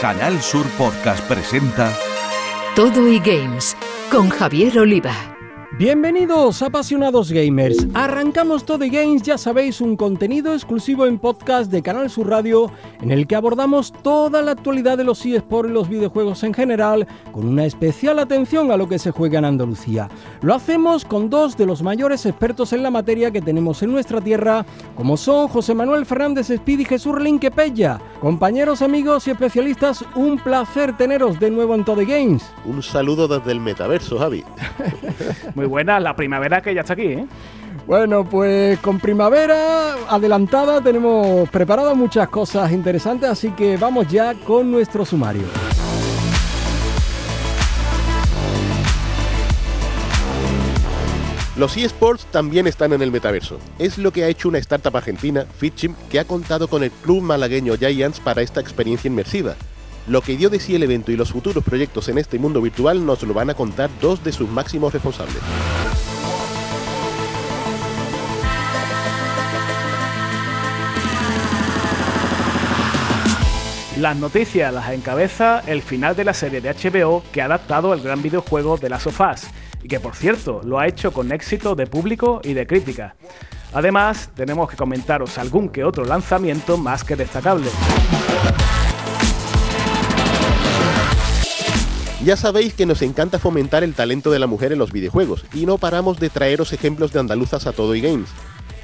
Canal Sur Podcast presenta Todo y Games con Javier Oliva. Bienvenidos apasionados gamers. Arrancamos Todo Games, ya sabéis, un contenido exclusivo en podcast de Canal Sur Radio en el que abordamos toda la actualidad de los eSports y los videojuegos en general, con una especial atención a lo que se juega en Andalucía. Lo hacemos con dos de los mayores expertos en la materia que tenemos en nuestra tierra, como son José Manuel Fernández Espíritu y Jesús Pella. Compañeros, amigos y especialistas, un placer teneros de nuevo en Todo Games. Un saludo desde el metaverso, Javi. Muy buena, la primavera que ya está aquí, ¿eh? Bueno, pues con primavera adelantada tenemos preparadas muchas cosas interesantes, así que vamos ya con nuestro sumario. Los eSports también están en el metaverso. Es lo que ha hecho una startup argentina, Fitchim, que ha contado con el club malagueño Giants para esta experiencia inmersiva. Lo que dio de sí el evento y los futuros proyectos en este mundo virtual nos lo van a contar dos de sus máximos responsables. Las noticias las encabeza el final de la serie de HBO que ha adaptado el gran videojuego de las sofás y que por cierto lo ha hecho con éxito de público y de crítica. Además, tenemos que comentaros algún que otro lanzamiento más que destacable. Ya sabéis que nos encanta fomentar el talento de la mujer en los videojuegos y no paramos de traeros ejemplos de andaluzas a todo y games.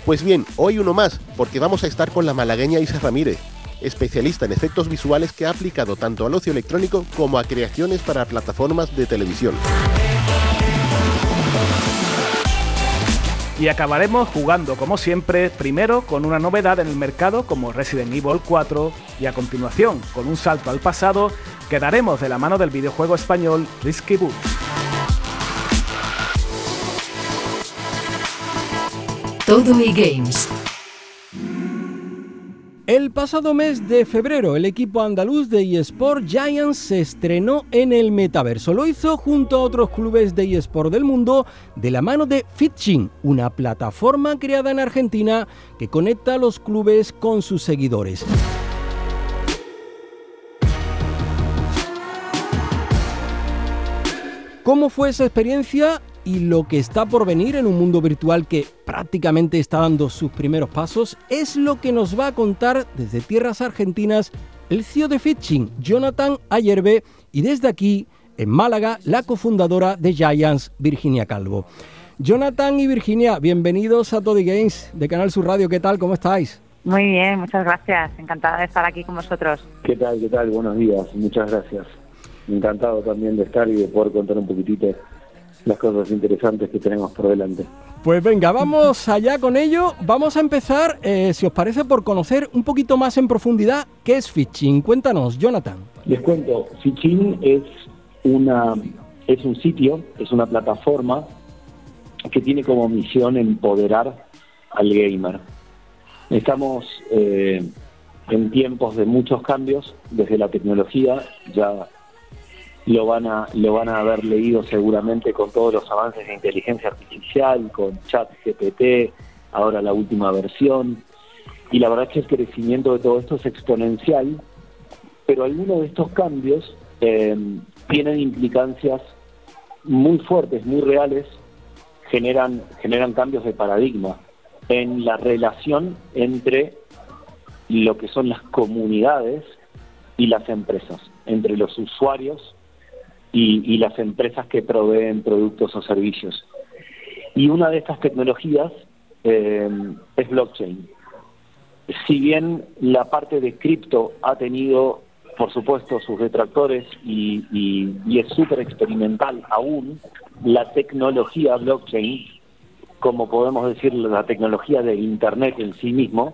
Pues bien, hoy uno más, porque vamos a estar con la malagueña Isa Ramírez, especialista en efectos visuales que ha aplicado tanto al ocio electrónico como a creaciones para plataformas de televisión. Y acabaremos jugando como siempre, primero con una novedad en el mercado como Resident Evil 4 y a continuación con un salto al pasado que daremos de la mano del videojuego español Risky Boot. Todo y Games. El pasado mes de febrero, el equipo andaluz de eSport Giants se estrenó en el metaverso. Lo hizo junto a otros clubes de eSport del mundo de la mano de Fitching, una plataforma creada en Argentina que conecta a los clubes con sus seguidores. ¿Cómo fue esa experiencia y lo que está por venir en un mundo virtual que prácticamente está dando sus primeros pasos? Es lo que nos va a contar desde tierras argentinas el CEO de Fitching, Jonathan Ayerbe, y desde aquí, en Málaga, la cofundadora de Giants, Virginia Calvo. Jonathan y Virginia, bienvenidos a Toddy Games de Canal Sur Radio. ¿Qué tal? ¿Cómo estáis? Muy bien, muchas gracias. Encantada de estar aquí con vosotros. ¿Qué tal? ¿Qué tal? Buenos días. Muchas gracias encantado también de estar y de poder contar un poquitito las cosas interesantes que tenemos por delante. Pues venga, vamos allá con ello. Vamos a empezar, eh, si os parece, por conocer un poquito más en profundidad qué es Fitching. Cuéntanos, Jonathan. Les cuento, Fitching es, una, es un sitio, es una plataforma que tiene como misión empoderar al gamer. Estamos eh, en tiempos de muchos cambios desde la tecnología, ya lo van a lo van a haber leído seguramente con todos los avances de inteligencia artificial, con chat GPT, ahora la última versión. Y la verdad es que el crecimiento de todo esto es exponencial, pero algunos de estos cambios eh, tienen implicancias muy fuertes, muy reales, generan, generan cambios de paradigma en la relación entre lo que son las comunidades y las empresas, entre los usuarios y, las empresas que proveen productos o servicios. Y una de estas tecnologías eh, es blockchain. Si bien la parte de cripto ha tenido, por supuesto, sus detractores y, y es súper experimental aún, la tecnología blockchain, como podemos decir la tecnología de Internet en sí mismo,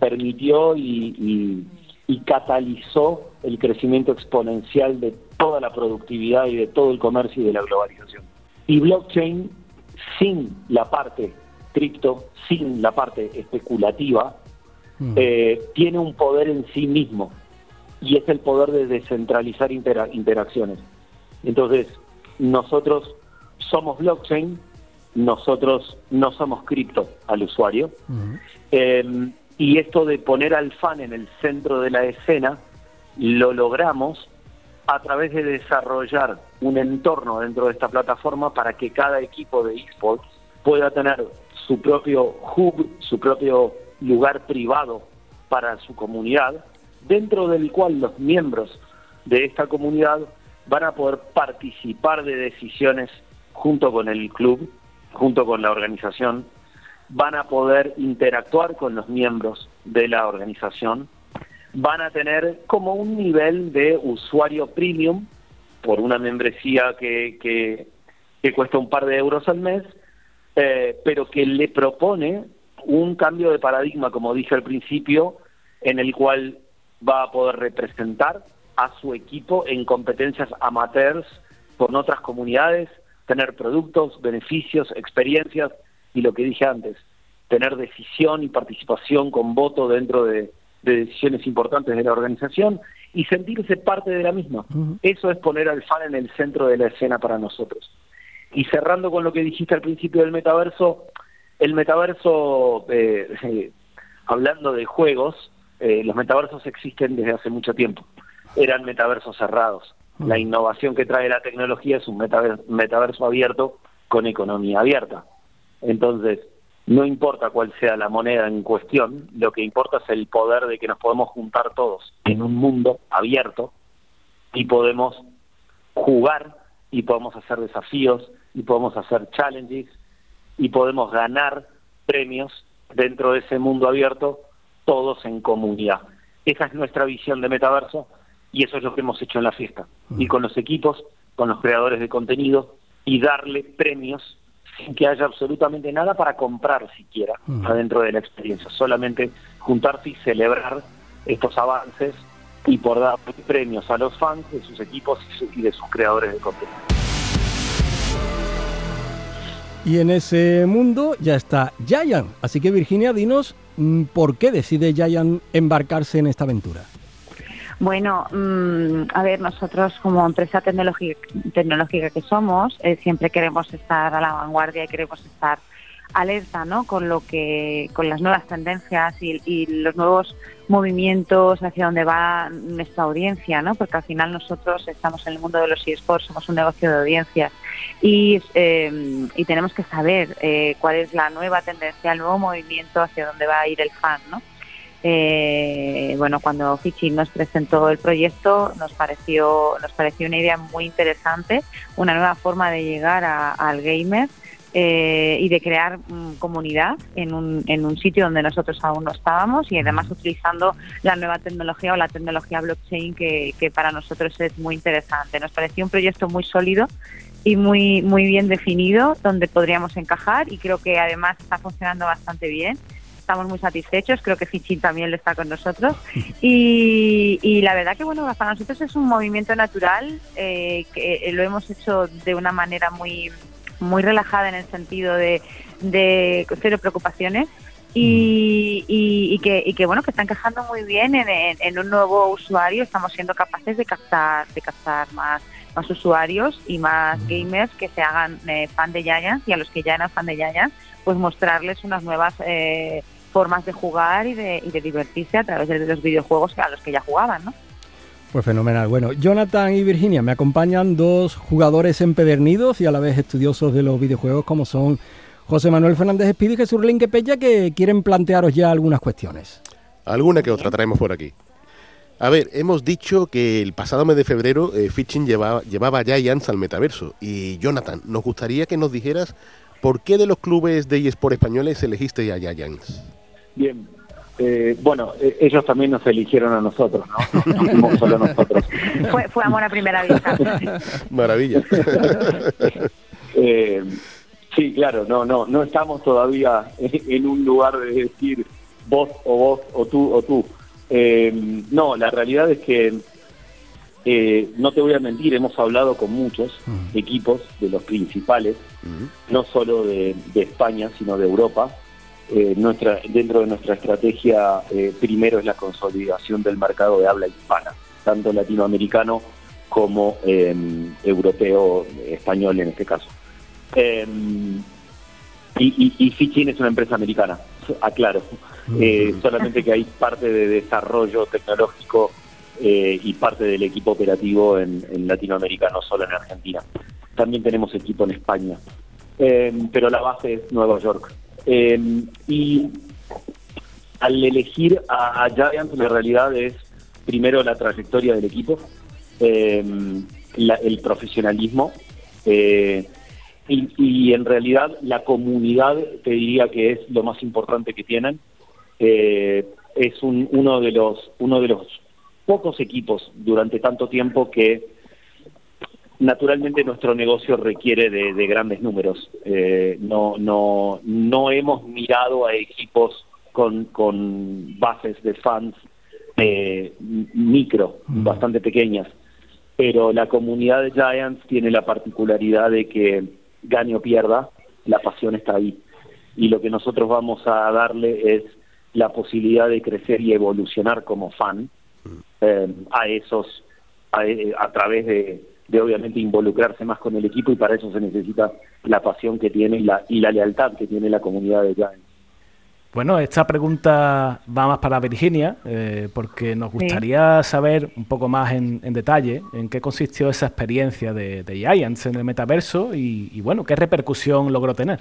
permitió y, y catalizó el crecimiento exponencial de toda la productividad y de todo el comercio y de la globalización. Y blockchain, sin la parte cripto, sin la parte especulativa, mm. eh, tiene un poder en sí mismo y es el poder de descentralizar interacciones. Entonces, nosotros somos blockchain, nosotros no somos cripto al usuario. Mm. Em, y esto de poner al fan en el centro de la escena lo logramos a través de desarrollar un entorno dentro de esta plataforma para que cada equipo de esports pueda tener su propio hub, su propio lugar privado para su comunidad, dentro del cual los miembros de esta comunidad van a poder participar de decisiones junto con el club, junto con la organización, van a poder interactuar con los miembros de la organización, van a tener como un nivel de usuario premium por una membresía que, que, cuesta un par de euros al mes, eh, pero que le propone un cambio de paradigma, como dije al principio, en el cual va a poder representar a su equipo en competencias amateurs con otras comunidades, tener productos, beneficios, experiencias y lo que dije antes, tener decisión y participación con voto dentro de, decisiones importantes de la organización y sentirse parte de la misma. Eso es poner al fan en el centro de la escena para nosotros. Y cerrando con lo que dijiste al principio del metaverso, el metaverso, eh, eh, hablando de juegos, eh, los metaversos existen desde hace mucho tiempo. Eran metaversos cerrados. La innovación que trae la tecnología es un metaverso abierto con economía abierta. Entonces, no importa cuál sea la moneda en cuestión, lo que importa es el poder de que nos podemos juntar todos en un mundo abierto y podemos jugar y podemos hacer desafíos y podemos hacer challenges y podemos ganar premios dentro de ese mundo abierto todos en comunidad. Esa es nuestra visión de metaverso y eso es lo que hemos hecho en la fiesta. Y con los equipos, con los creadores de contenido y darle premios sin que haya absolutamente nada para comprar siquiera adentro de la experiencia. Solamente juntarse y celebrar estos avances y por dar premios a los fans de sus equipos y de sus creadores de contenido. Y en ese mundo ya está Giant. Así que Virginia, dinos mm, por qué decide Giant embarcarse en esta aventura. Bueno, mm, a ver, nosotros como empresa tecnológica, que somos, eh, siempre queremos estar a la vanguardia y queremos estar alerta, ¿no? Con lo que, con las nuevas tendencias y, los nuevos movimientos hacia donde va nuestra audiencia, ¿no? Porque al final nosotros estamos en el mundo de los eSports, somos un negocio de audiencias y, eh, y tenemos que saber eh, cuál es la nueva tendencia, el nuevo movimiento hacia dónde va a ir el fan, ¿no? Eh, bueno, cuando Fichi nos presentó el proyecto nos pareció, nos pareció una idea muy interesante, una nueva forma de llegar al gamer eh, y de crear mm, comunidad en un, en un sitio donde nosotros aún no estábamos y además utilizando la nueva tecnología o la tecnología blockchain que, que para nosotros es muy interesante. Nos pareció un proyecto muy sólido y muy, muy bien definido donde podríamos encajar y creo que además está funcionando bastante bien estamos muy satisfechos, creo que Fichin también lo está con nosotros. Y, la verdad que bueno, para nosotros es un movimiento natural eh, que lo hemos hecho de una manera muy muy relajada en el sentido de, de cero preocupaciones. Y, y, que, y que bueno que está encajando muy bien en, en, un nuevo usuario. Estamos siendo capaces de captar de captar más más usuarios y más gamers que se hagan eh, fan de Giants y a los que ya eran fan de Giants pues mostrarles unas nuevas eh, formas de jugar y de, divertirse a través de los videojuegos a los que ya jugaban, ¿no? Pues fenomenal. Bueno, Jonathan y Virginia me acompañan dos jugadores empedernidos y a la vez estudiosos de los videojuegos como son José Manuel Fernández Espíritu y Jesús Linquepella que quieren plantearos ya algunas cuestiones. Alguna que otra traemos por aquí. A ver, hemos dicho que el pasado mes de febrero eh, Fitching llevaba, llevaba ya Giants al metaverso. Y Jonathan, nos gustaría que nos dijeras por qué de los clubes de eSport españoles elegiste a Giants. Bien, eh, bueno, eh, ellos también nos eligieron a nosotros, ¿no? No, fuimos solo nosotros. Fue, fue amor a primera vista. Maravilla. Eh, sí, claro, no, no, no estamos todavía en un lugar de decir vos o vos o tú o tú. no, la realidad es que no te voy a mentir, hemos hablado con muchos equipos de los principales, no solo de España, sino de Europa eh, nuestra, dentro de nuestra estrategia eh, primero es la consolidación del mercado de habla hispana, tanto latinoamericano como em, europeo, español en este caso. Em, y, y, es una empresa americana, aclaro. Eh, solamente que hay parte de desarrollo tecnológico y parte del equipo operativo en, Latinoamérica, no solo en Argentina. También tenemos equipo en España, eh, pero la base es Nueva York. Y al elegir a, Giants, la realidad es primero la trayectoria del equipo, el profesionalismo. Y, en realidad la comunidad te diría que es lo más importante que tienen. Eh, es uno de los uno de los pocos equipos durante tanto tiempo que naturalmente nuestro negocio requiere de, grandes números. Eh, no no no hemos mirado a equipos con, con bases de fans eh, micro, mm. bastante pequeñas. Pero la comunidad de Giants tiene la particularidad de que gane o pierda, la pasión está ahí. Y lo que nosotros vamos a darle es la posibilidad de crecer y evolucionar como fan eh, a esos, a, través de, de, obviamente involucrarse más con el equipo y para eso se necesita la pasión que tiene y la, y la lealtad que tiene la comunidad de Giants. Bueno, esta pregunta va más para Virginia, eh, porque nos gustaría saber un poco más en, detalle en qué consistió esa experiencia de, Giants en el metaverso y, bueno, qué repercusión logró tener.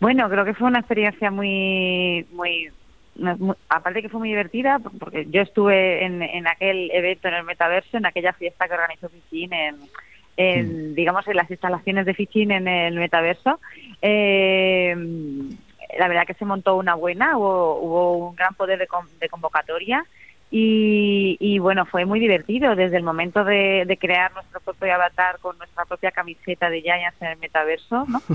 Bueno, creo que fue una experiencia muy, muy, aparte que fue muy divertida, porque yo estuve en, aquel evento en el metaverso, en aquella fiesta que organizó Fichin en, mm. digamos, en las instalaciones de Fichin en el metaverso. Eh, la verdad que se montó una buena, hubo, un gran poder de, convocatoria y, bueno, fue muy divertido desde el momento de, crear nuestro propio avatar con nuestra propia camiseta de Giants en el metaverso, ¿no?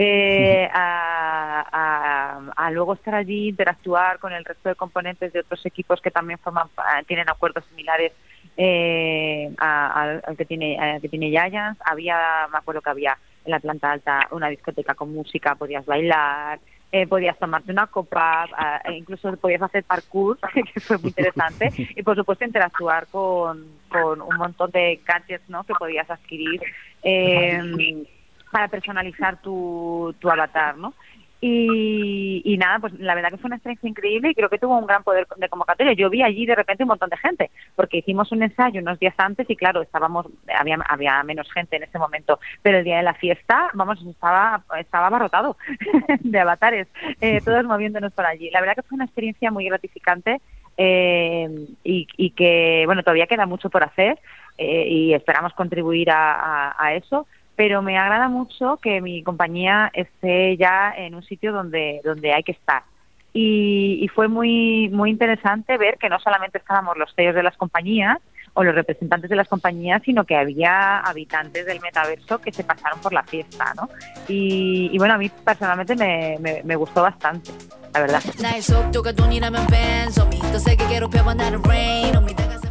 Eh, a, luego estar allí, interactuar con el resto de componentes de otros equipos que también forman, tienen acuerdos similares eh, al, que tiene al que tiene Giants. Había, me acuerdo que había en la planta alta una discoteca con música, podías bailar, eh, podías tomarte una copa, e incluso podías hacer parkour, que fue muy interesante, y por supuesto interactuar con, con un montón de gadgets ¿no? que podías adquirir eh, para personalizar tu, tu avatar, ¿no? Y, nada, pues la verdad que fue una experiencia increíble y creo que tuvo un gran poder de convocatoria. Yo vi allí de repente un montón de gente, porque hicimos un ensayo unos días antes y claro, estábamos, había, había menos gente en ese momento, pero el día de la fiesta, vamos, estaba, estaba abarrotado de avatares, eh, todos moviéndonos por allí. La verdad que fue una experiencia muy gratificante eh, y, que, bueno, todavía queda mucho por hacer eh, y esperamos contribuir a eso pero me agrada mucho que mi compañía esté ya en un sitio donde, donde hay que estar. Y, fue muy, muy interesante ver que no solamente estábamos los CEOs de las compañías o los representantes de las compañías, sino que había habitantes del metaverso que se pasaron por la fiesta, ¿no? Y, bueno, a mí personalmente me, me gustó bastante, la verdad.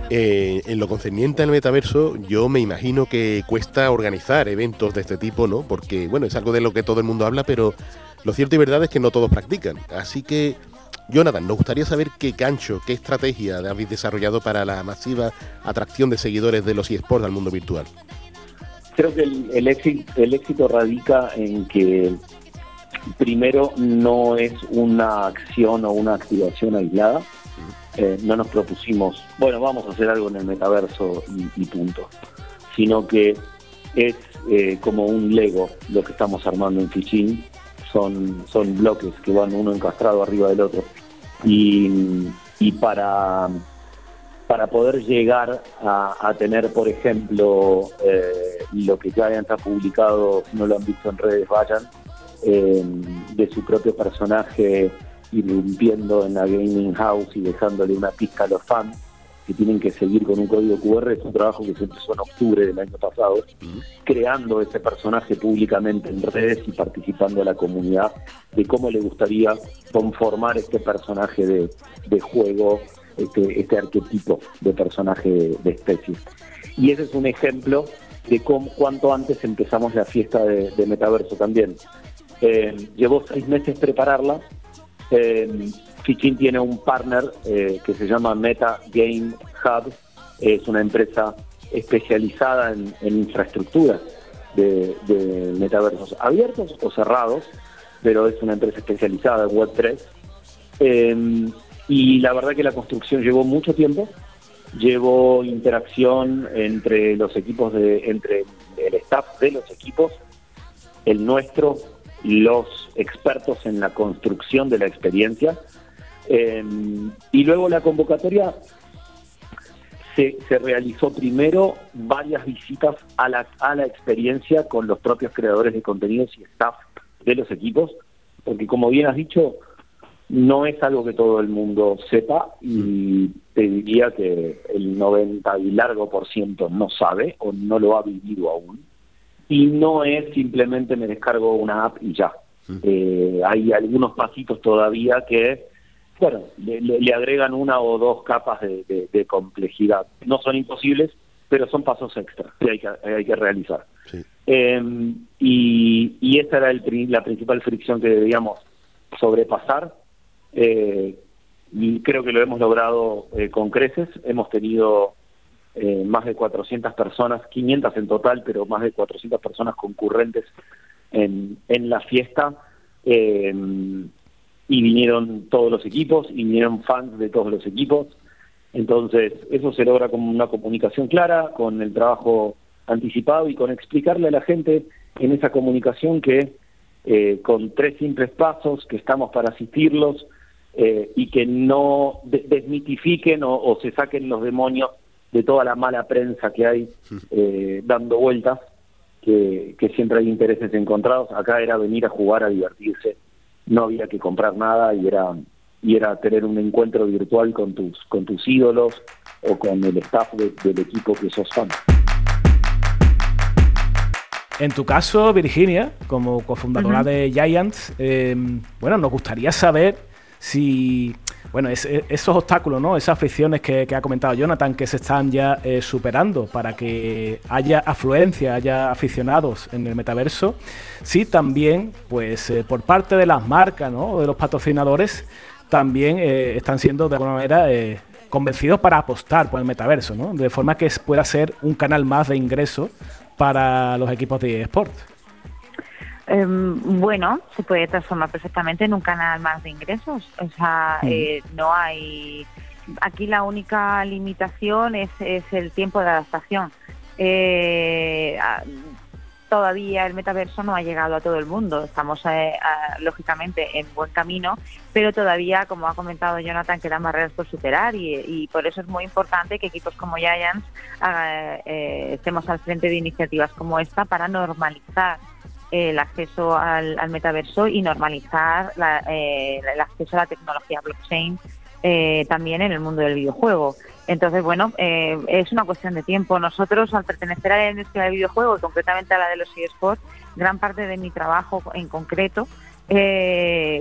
Eh, en lo concerniente al metaverso, yo me imagino que cuesta organizar eventos de este tipo, ¿no? Porque, bueno, es algo de lo que todo el mundo habla, pero lo cierto y verdad es que no todos practican. Así que, Jonathan, nos gustaría saber qué gancho, qué estrategia habéis desarrollado para la masiva atracción de seguidores de los eSports al mundo virtual. Creo que el, el éxito radica en que primero no es una acción o una activación aislada, eh, no nos propusimos, bueno, vamos a hacer algo en el metaverso y, punto, sino que es eh, como un Lego lo que estamos armando en Fichin, son, son bloques que van uno encastrado arriba del otro. Y, para, para poder llegar a, tener, por ejemplo, eh, lo que ya hayan publicado, si no lo han visto en redes, vayan, de su propio personaje irrumpiendo en la gaming house y dejándole una pizca a los fans que tienen que seguir con un código QR. Es un trabajo que se empezó en octubre del año pasado, creando ese personaje públicamente en redes y participando a la comunidad de cómo le gustaría conformar este personaje de, juego, este, este arquetipo de personaje de, especie. Y ese es un ejemplo de cómo, cuánto antes empezamos la fiesta de, metaverso también. Eh, llevó seis meses prepararla, eh, tiene un partner eh, que se llama Meta Game Hub, es una empresa especializada en, infraestructura de, metaversos abiertos o cerrados, pero es una empresa especializada en Web3. Em, y la verdad que la construcción llevó mucho tiempo, llevo interacción entre los equipos de, entre el staff de los equipos, el nuestro, los expertos en la construcción de la experiencia. Eh, y luego la convocatoria se, se, realizó primero varias visitas a la, a la experiencia con los propios creadores de contenidos y staff de los equipos, porque como bien has dicho, no es algo que todo el mundo sepa y te diría que el 90 y largo por ciento no sabe o no lo ha vivido aún. Y no es simplemente me descargo una app y ya. Eh, hay algunos pasitos todavía que, bueno, le, agregan una o dos capas de, complejidad. No son imposibles, pero son pasos extra que hay que, hay que realizar. Eh, y, y esa era el, la principal fricción que debíamos sobrepasar eh, y creo que lo hemos logrado eh, con creces. Hemos tenido eh, más de 400 personas, 500 en total, pero más de 400 personas concurrentes en, en la fiesta. Eh, y vinieron todos los equipos, y vinieron fans de todos los equipos. Entonces, eso se logra con una comunicación clara, con el trabajo anticipado y con explicarle a la gente en esa comunicación que eh, con tres simples pasos, que estamos para asistirlos, eh, y que no desmitifiquen o, se saquen los demonios de toda la mala prensa que hay eh, dando vueltas, que, siempre hay intereses encontrados. Acá era venir a jugar, a divertirse, no había que comprar nada y era y era tener un encuentro virtual con tus con tus ídolos o con el staff del equipo que sos fan. En tu caso, Virginia, como cofundadora de Giants, eh, bueno, nos gustaría saber si bueno, esos obstáculos, ¿no? Esas fricciones que, ha comentado Jonathan, que se están ya eh, superando para que haya afluencia, haya aficionados en el metaverso, sí también, pues eh, por parte de las marcas, ¿no? De los patrocinadores, también eh, están siendo de alguna manera convencidos para apostar por el metaverso, ¿no? De forma que pueda ser un canal más de ingreso para los equipos de eSports. Em, bueno, se puede transformar perfectamente en un canal más de ingresos. O sea, eh, no hay. Aquí la única limitación es, es el tiempo de adaptación. Eh, todavía el metaverso no ha llegado a todo el mundo. Estamos, eh, lógicamente, en buen camino, pero todavía, como ha comentado Jonathan, quedan barreras por superar y, y por eso es muy importante que equipos como Giants estemos al frente de iniciativas como esta para normalizar el acceso al, metaverso y normalizar eh, el acceso a la tecnología blockchain eh, también en el mundo del videojuego. Entonces, bueno, eh, es una cuestión de tiempo. Nosotros, al pertenecer a la industria del videojuego concretamente a la de los eSports, gran parte de mi trabajo en concreto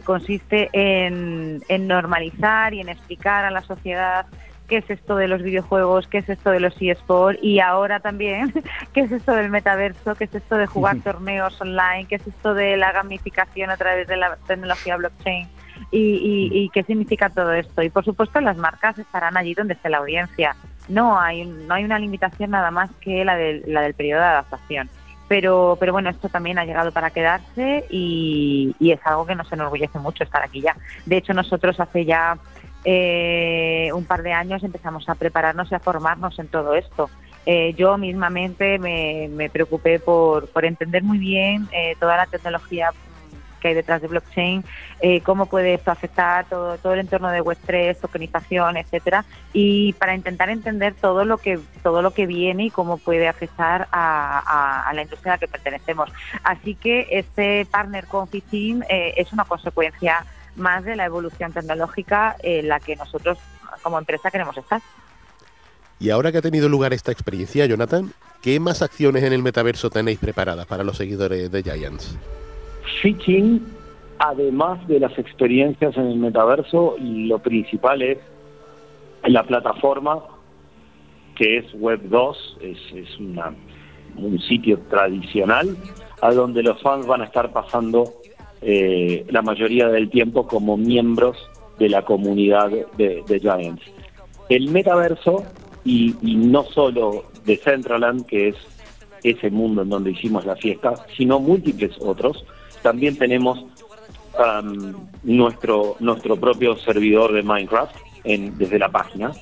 consiste en, en normalizar y en explicar a la sociedad qué es esto de los videojuegos, qué es esto de los eSports y ahora también qué es esto del metaverso, qué es esto de jugar torneos online, qué es esto de la gamificación a través de la tecnología blockchain y, qué significa todo esto. Y por supuesto las marcas estarán allí donde esté la audiencia. No hay, no hay una limitación nada más que la, de, la del periodo de adaptación. Pero, pero bueno, esto también ha llegado para quedarse y, y es algo que nos enorgullece mucho estar aquí ya. De hecho, nosotros hace ya eh, un par de años empezamos a prepararnos y a formarnos en todo esto. Eh, yo mismamente me, preocupé por, entender muy bien eh, toda la tecnología que hay detrás de blockchain, cómo puede esto afectar todo, el entorno de Web3, tokenización, etcétera, y para intentar entender todo lo que todo lo que viene y cómo puede afectar a, la industria a la que pertenecemos. Así que este partner con Fitin es una consecuencia más de la evolución tecnológica en la que nosotros como empresa queremos estar. Y ahora que ha tenido lugar esta experiencia, Jonathan, ¿qué más acciones en el metaverso tenéis preparadas para los seguidores de Giants? Fitching, además de las experiencias en el metaverso, lo principal es la plataforma que es Web 2, es, es una, un sitio tradicional a donde los fans van a estar pasando eh, la mayoría del tiempo como miembros de la comunidad de, Giants. El metaverso, y, no solo de Centraland, que es ese mundo en donde hicimos la fiesta, sino múltiples otros. También tenemos nuestro, nuestro propio servidor de Minecraft, en, desde la página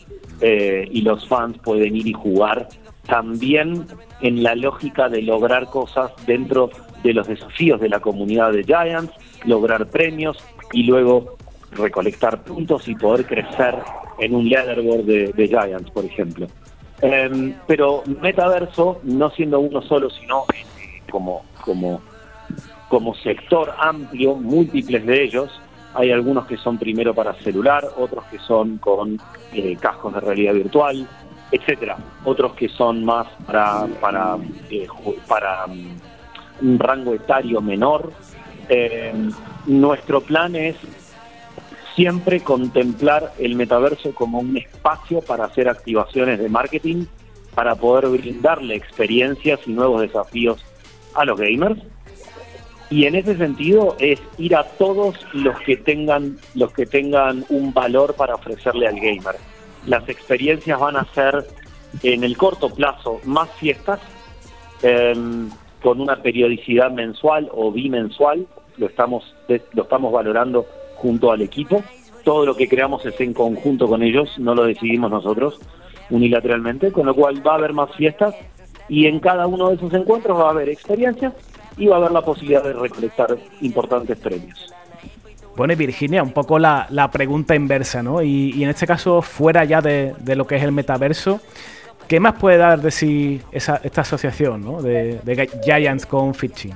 eh, y los fans pueden ir y jugar también en la lógica de lograr cosas dentro de los desafíos de la comunidad de Giants, lograr premios y luego recolectar puntos y poder crecer en un leaderboard de, Giants, por ejemplo. Em, pero metaverso, no siendo uno solo, sino eh, como, como, como sector amplio, múltiples de ellos, hay algunos que son primero para celular, otros que son con eh, cascos de realidad virtual, etcétera. Otros que son más para para eh, para mm, un rango etario menor. Em, nuestro plan es siempre contemplar el metaverso como un espacio para hacer activaciones de marketing, para poder brindarle experiencias y nuevos desafíos a los gamers. Y en ese sentido es ir a todos los que tengan los que tengan un valor para ofrecerle al gamer. Las experiencias van a ser en el corto plazo más fiestas em, con una periodicidad mensual o bimensual. Lo estamos lo estamos valorando junto al equipo. Todo lo que creamos es en conjunto con ellos, no lo decidimos nosotros unilateralmente, con lo cual va a haber más fiestas y en cada uno de esos encuentros va a haber experiencias y va a haber la posibilidad de recolectar importantes premios. Bueno, y Virginia, un poco la, pregunta inversa, ¿no? Y, en este caso, fuera ya de, lo que es el metaverso, ¿qué más puede dar de sí esa, esta asociación ¿no? de, de Giants con Fitching?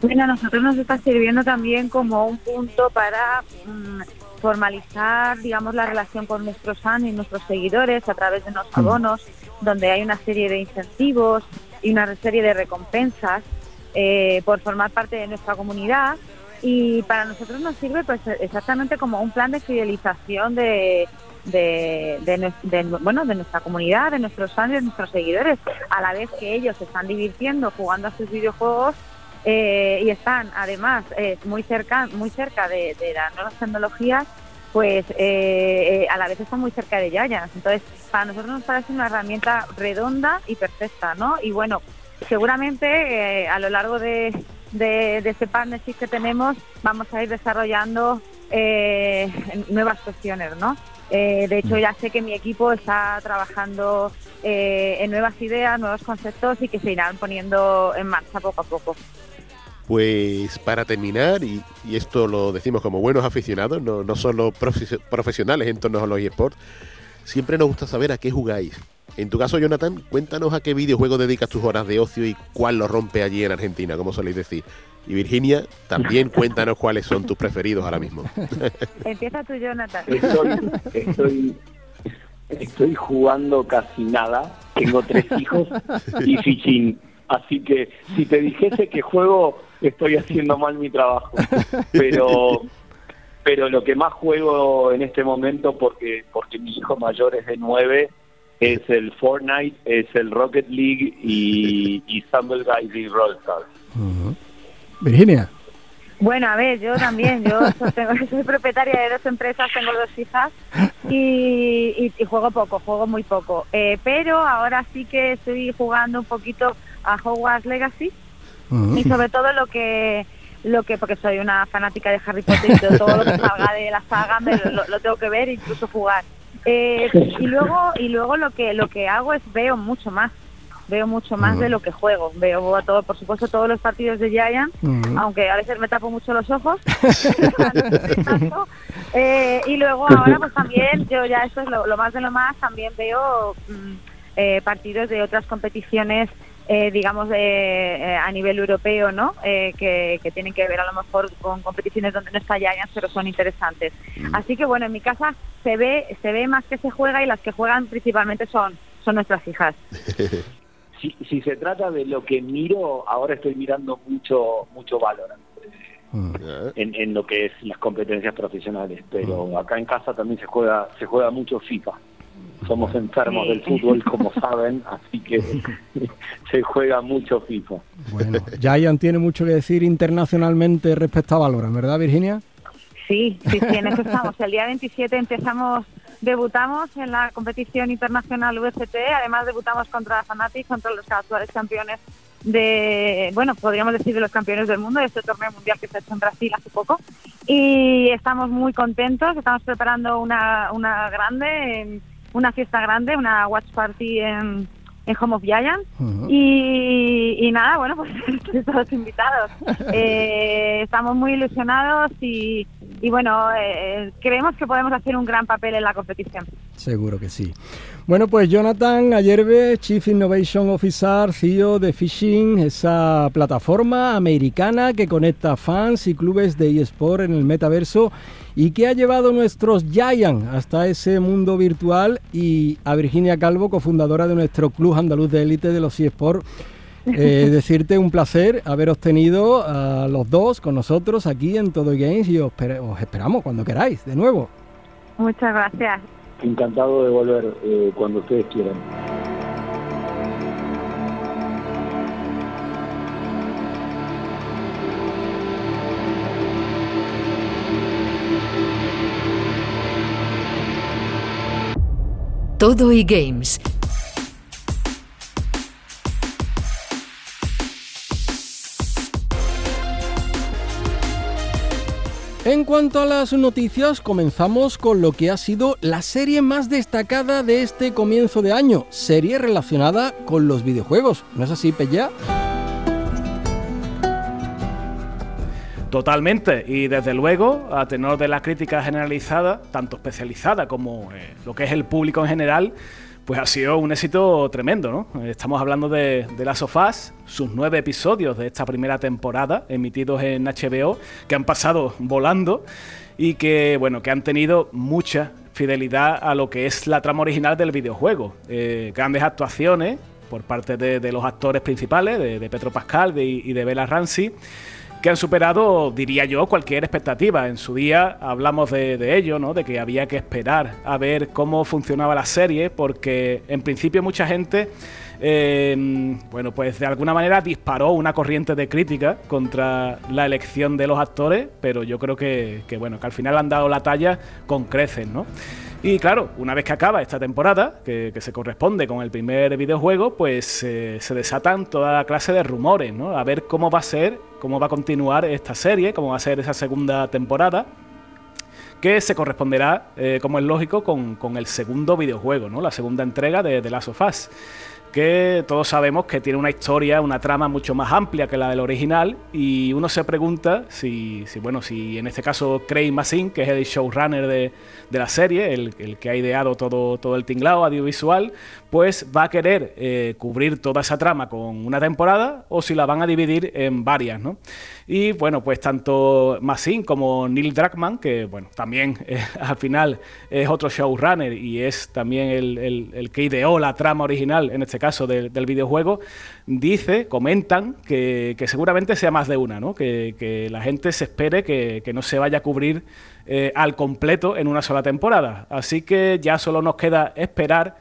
Bueno, a nosotros nos está sirviendo también como un punto para mm, formalizar, digamos, la relación con nuestros fans y nuestros seguidores a través de unos mm. abonos, donde hay una serie de incentivos y una serie de recompensas eh, por formar parte de nuestra comunidad. Y para nosotros nos sirve pues exactamente como un plan de fidelización de, de, bueno, de nuestra comunidad, de nuestros fans de nuestros seguidores, a la vez que ellos se están divirtiendo jugando a sus videojuegos eh, y están además eh, muy cerca muy cerca de, las nuevas tecnologías pues eh, a la vez están muy cerca de Giants entonces para nosotros nos parece una herramienta redonda y perfecta no y bueno seguramente a lo largo de, de, de, este partnership que tenemos vamos a ir desarrollando nuevas cuestiones no de hecho, ya sé que mi equipo está trabajando en nuevas ideas, nuevos conceptos y que se irán poniendo en marcha poco a poco. Pues para terminar, y, esto lo decimos como buenos aficionados, no, no solo profesionales en torno a los eSports, siempre nos gusta saber a qué jugáis. En tu caso, Jonathan, cuéntanos a qué videojuego dedicas tus horas de ocio y cuál lo rompe allí en Argentina, como soléis decir. Y Virginia, también cuéntanos cuáles son tus preferidos ahora mismo. Empieza tú, Jonathan. Estoy, estoy, jugando casi nada. Tengo tres hijos y Fichín. Así que si te dijese que juego estoy haciendo mal mi trabajo. Pero pero lo que más juego en este momento, porque porque mi hijo mayor es de nueve, es el Fortnite, es el Rocket League y, y Stumble Guys y Roll Stars. Virginia. Bueno, a ver, yo también, yo soy propietaria de dos empresas, tengo dos hijas y, y, juego poco, juego muy poco. Eh, pero ahora sí que estoy jugando un poquito a Hogwarts Legacy y sobre todo lo que lo que porque soy una fanática de Harry Potter y todo lo que salga de la saga me lo, tengo que ver incluso jugar eh, y luego y luego lo que lo que hago es veo mucho más veo mucho más de lo que juego veo a todo por supuesto todos los partidos de Giant aunque a veces me tapo mucho los ojos eh, y luego ahora pues también yo ya esto es lo, más de lo más también veo mm, eh, partidos de otras competiciones eh, digamos, eh, a nivel europeo, ¿no? Eh, que, tienen que ver a lo mejor con competiciones donde no está Giants, pero son interesantes. Mm. Así que, bueno, en mi casa se ve, se ve más que se juega y las que juegan principalmente son, son nuestras hijas. si, si se trata de lo que miro, ahora estoy mirando mucho, mucho Valorant. Mm. En, en, lo que es las competencias profesionales, pero mm. acá en casa también se juega se juega mucho FIFA somos enfermos del fútbol, como saben, así que se juega mucho FIFA. Bueno, Giant tiene mucho que decir internacionalmente respecto a Valorant, ¿verdad, Virginia? Sí, sí, sí, en eso estamos. El día 27 empezamos, debutamos en la competición internacional VCT, además debutamos contra Fnatic, contra los actuales campeones de, bueno, podríamos decir de los campeones del mundo, de este torneo mundial que se ha hecho en Brasil hace poco. Y estamos muy contentos, estamos preparando una, una grande, una fiesta grande, una watch party en, en Home of Giant. y, nada, bueno, pues todos invitados. Eh, estamos muy ilusionados y, y bueno, eh, creemos que podemos hacer un gran papel en la competición. Seguro que sí. Bueno, pues Jonathan Ayerbe, Chief Innovation Officer, CEO de Fishing, esa plataforma americana que conecta fans y clubes de eSport en el metaverso y que ha llevado nuestros Giants hasta ese mundo virtual y a Virginia Calvo, cofundadora de nuestro club andaluz de élite de los eSport. Eh, decirte un placer haber obtenido a los dos con nosotros aquí en Todo Games y os, esperamos cuando queráis, de nuevo. Muchas gracias. Encantado de volver eh, cuando ustedes quieran. Todo y Games En cuanto a las noticias, comenzamos con lo que ha sido la serie más destacada de este comienzo de año, serie relacionada con los videojuegos. ¿No es así, Pella? Totalmente, y desde luego, a tenor de la crítica generalizada, tanto especializada como eh, lo que es el público en general, pues ha sido un éxito tremendo, ¿no? Estamos hablando de, de Las sofás, sus nueve episodios de esta primera temporada, emitidos en HBO, que han pasado volando y que, bueno, que han tenido mucha fidelidad a lo que es la trama original del videojuego. Eh, grandes actuaciones por parte de, los actores principales, de, de Petro Pascal y de Bella Ramsey que han superado, diría yo, cualquier expectativa. En su día hablamos de, ello, ¿no? de que había que esperar a ver cómo funcionaba la serie, porque en principio mucha gente, eh, bueno, pues de alguna manera disparó una corriente de crítica contra la elección de los actores, pero yo creo que, que bueno, que al final han dado la talla con creces, ¿no? Y claro, una vez que acaba esta temporada, que, se corresponde con el primer videojuego, pues eh, se desatan toda clase de rumores, ¿no? A ver cómo va a ser, cómo va a continuar esta serie, cómo va a ser esa segunda temporada que se corresponderá, eh, como es lógico, con, el segundo videojuego, ¿no? La segunda entrega de The Last of Us que todos sabemos que tiene una historia, una trama mucho más amplia que la del original y uno se pregunta si, bueno, si en este caso Craig Massin, que es el showrunner de, de la serie, el, el, que ha ideado todo, todo el tinglado audiovisual, pues va a querer eh, cubrir toda esa trama con una temporada o si la van a dividir en varias, ¿no? Y bueno, pues tanto Massin como Neil Druckmann, que bueno, también eh, al final es otro showrunner y es también el, que ideó la trama original, en este caso del, videojuego, dice, comentan que, seguramente sea más de una, ¿no? Que, la gente se espere que, no se vaya a cubrir eh, al completo en una sola temporada. Así que ya solo nos queda esperar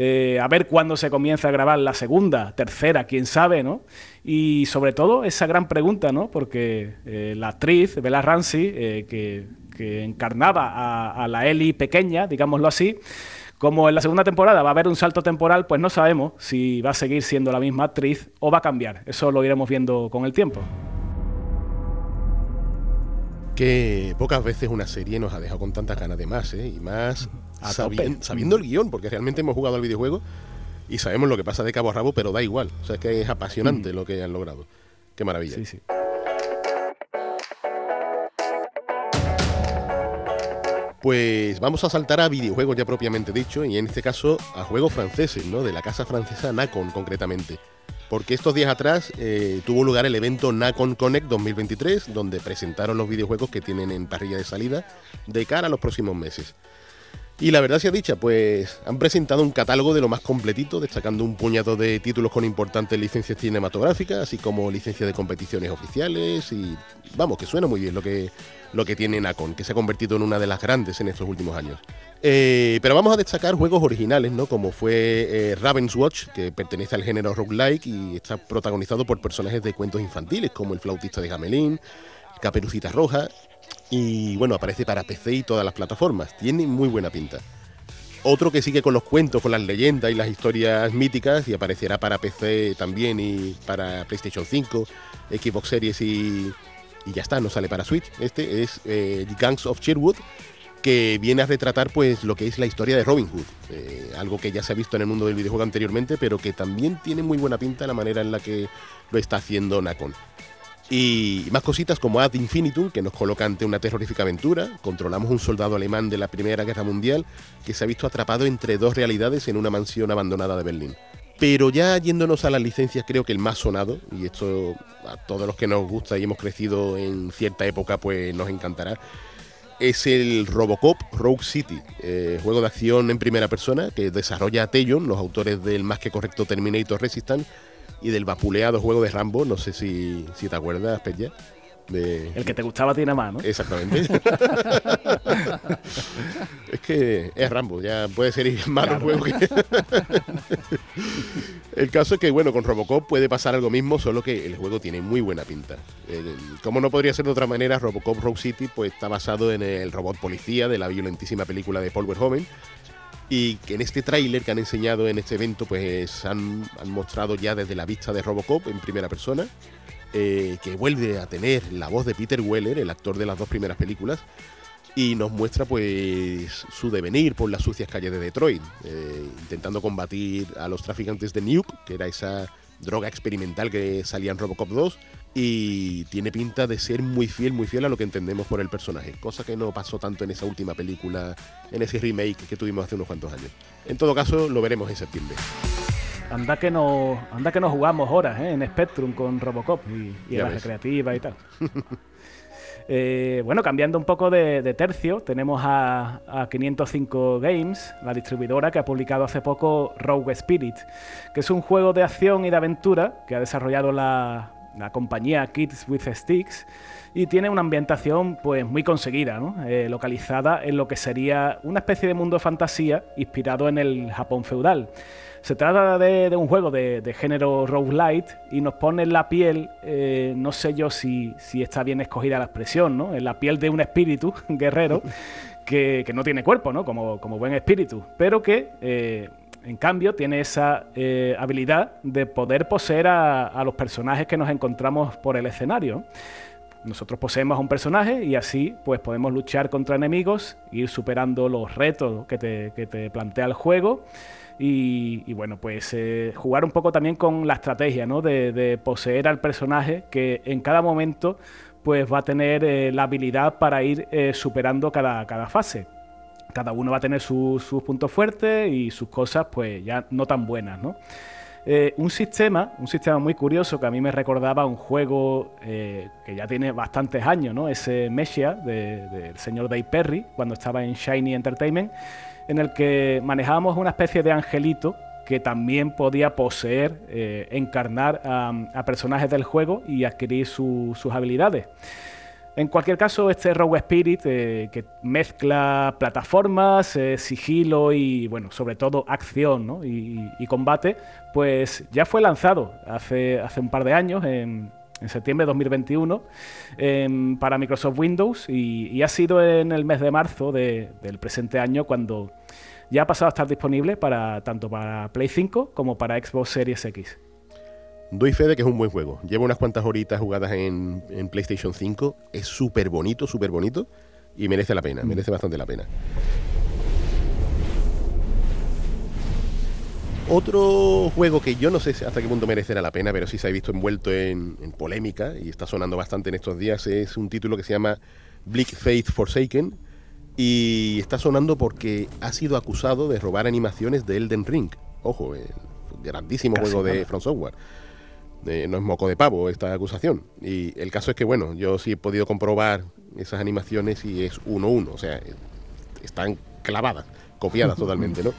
eh, a ver cuándo se comienza a grabar la segunda, tercera, quién sabe, ¿no? Y sobre todo esa gran pregunta, ¿no? Porque eh, la actriz, Bella Ramsey, eh, que, encarnaba a, la Ellie pequeña, digámoslo así, como en la segunda temporada va a haber un salto temporal, pues no sabemos si va a seguir siendo la misma actriz o va a cambiar. Eso lo iremos viendo con el tiempo que pocas veces una serie nos ha dejado con tantas ganas de más, ¿eh? y más sabiendo el guion, porque realmente hemos jugado al videojuego y sabemos lo que pasa de cabo a rabo, pero da igual. O sea, es que es apasionante mm. lo que han logrado. Qué maravilla. Sí, sí. Pues vamos a saltar a videojuegos ya propiamente dicho, y en este caso a juegos franceses, ¿no? De la casa francesa Nacon concretamente porque estos días atrás eh, tuvo lugar el evento Nacon Connect 2023, donde presentaron los videojuegos que tienen en parrilla de salida de cara a los próximos meses. Y la verdad sea dicha, pues han presentado un catálogo de lo más completito, destacando un puñado de títulos con importantes licencias cinematográficas, así como licencias de competiciones oficiales y vamos, que suena muy bien lo que, lo que tiene Nacon, que se ha convertido en una de las grandes en estos últimos años. Eh, pero vamos a destacar juegos originales, ¿no? Como fue eh, Raven's Watch, que pertenece al género roguelike y está protagonizado por personajes de cuentos infantiles, como el flautista de Gamelín, Caperucita Roja, y bueno, aparece para PC y todas las plataformas. Tiene muy buena pinta. Otro que sigue con los cuentos, con las leyendas y las historias míticas y aparecerá para PC también y para PlayStation 5, Xbox Series y, y ya está, no sale para Switch. Este es eh, Gangs of Sherwood, que viene a retratar pues lo que es la historia de Robin Hood, eh, algo que ya se ha visto en el mundo del videojuego anteriormente, pero que también tiene muy buena pinta la manera en la que lo está haciendo Nacon. Y más cositas como Ad Infinitum, que nos coloca ante una terrorífica aventura. Controlamos un soldado alemán de la Primera Guerra Mundial que se ha visto atrapado entre dos realidades en una mansión abandonada de Berlín. Pero ya yéndonos a las licencias, creo que el más sonado, y esto a todos los que nos gusta y hemos crecido en cierta época, pues nos encantará, es el Robocop Rogue City, eh, juego de acción en primera persona que desarrolla Tayon, los autores del más que correcto Terminator Resistance y del vapuleado juego de Rambo, no sé si, si te acuerdas, Pella. El que te gustaba tiene más, ¿no? Exactamente. es que es Rambo, ya puede ser malo el juego. el caso es que, bueno, con Robocop puede pasar algo mismo, solo que el juego tiene muy buena pinta. como no podría ser de otra manera, Robocop Rogue City pues, está basado en el robot policía de la violentísima película de Paul Verhoeven y que en este tráiler que han enseñado en este evento pues han, han mostrado ya desde la vista de Robocop en primera persona eh, que vuelve a tener la voz de Peter Weller, el actor de las dos primeras películas, y nos muestra pues su devenir por las sucias calles de Detroit, eh, intentando combatir a los traficantes de Nuke, que era esa droga experimental que salía en Robocop 2, y tiene pinta de ser muy fiel, muy fiel a lo que entendemos por el personaje, cosa que no pasó tanto en esa última película, en ese remake que tuvimos hace unos cuantos años. En todo caso, lo veremos en septiembre. Anda que nos, anda que nos jugamos horas ¿eh? en Spectrum con Robocop y, en la recreativa y tal. Eh, bueno, cambiando un poco de, tercio, tenemos a, 505 Games, la distribuidora que ha publicado hace poco Rogue Spirit, que es un juego de acción y de aventura que ha desarrollado la, compañía Kids with Sticks y tiene una ambientación pues muy conseguida, eh, localizada en lo que sería una especie de mundo de fantasía inspirado en el Japón feudal. Se trata de, un juego de, género roguelite y nos pone en la piel, eh, no sé yo si, está bien escogida la expresión, ¿no? En la piel de un espíritu guerrero que, no tiene cuerpo, ¿no? Como, como buen espíritu, pero que eh, en cambio tiene esa eh, habilidad de poder poseer a, los personajes que nos encontramos por el escenario. Nosotros poseemos a un personaje y así pues podemos luchar contra enemigos, ir superando los retos que te, plantea el juego y, bueno, pues eh, jugar un poco también con la estrategia, ¿no? De, poseer al personaje que en cada momento pues va a tener eh, la habilidad para ir superando cada, cada fase. Cada uno va a tener sus puntos fuertes y sus cosas pues ya no tan buenas, ¿no? un sistema, un sistema muy curioso que a mí me recordaba un juego que ya tiene bastantes años, ¿no? Ese Meshia del señor Dave Perry, cuando estaba en Shiny Entertainment, en el que manejábamos una especie de angelito que también podía poseer, eh, encarnar a, personajes del juego y adquirir sus habilidades. En cualquier caso, este Rogue Spirit, eh, que mezcla plataformas, eh, sigilo y, bueno, sobre todo acción y, combate, pues ya fue lanzado hace, hace un par de años, en, septiembre de 2021, para Microsoft Windows y, ha sido en el mes de marzo del presente año cuando ya ha pasado a estar disponible para tanto para Play 5 como para Xbox Series X. Doy fe de que es un buen juego. Llevo unas cuantas horitas jugadas en, PlayStation 5. Es súper bonito, súper bonito. Y merece la pena, mm. merece bastante la pena. Otro juego que yo no sé hasta qué punto merecerá la pena, pero sí se ha visto envuelto en, en, polémica y está sonando bastante en estos días, es un título que se llama Bleak Faith Forsaken, y está sonando porque ha sido acusado de robar animaciones de Elden Ring. Ojo, el grandísimo juego de From Software. Eh, no es moco de pavo esta acusación. Y el caso es que, bueno, yo sí he podido comprobar esas animaciones y es uno uno. O sea, están clavadas, copiadas totalmente, ¿no?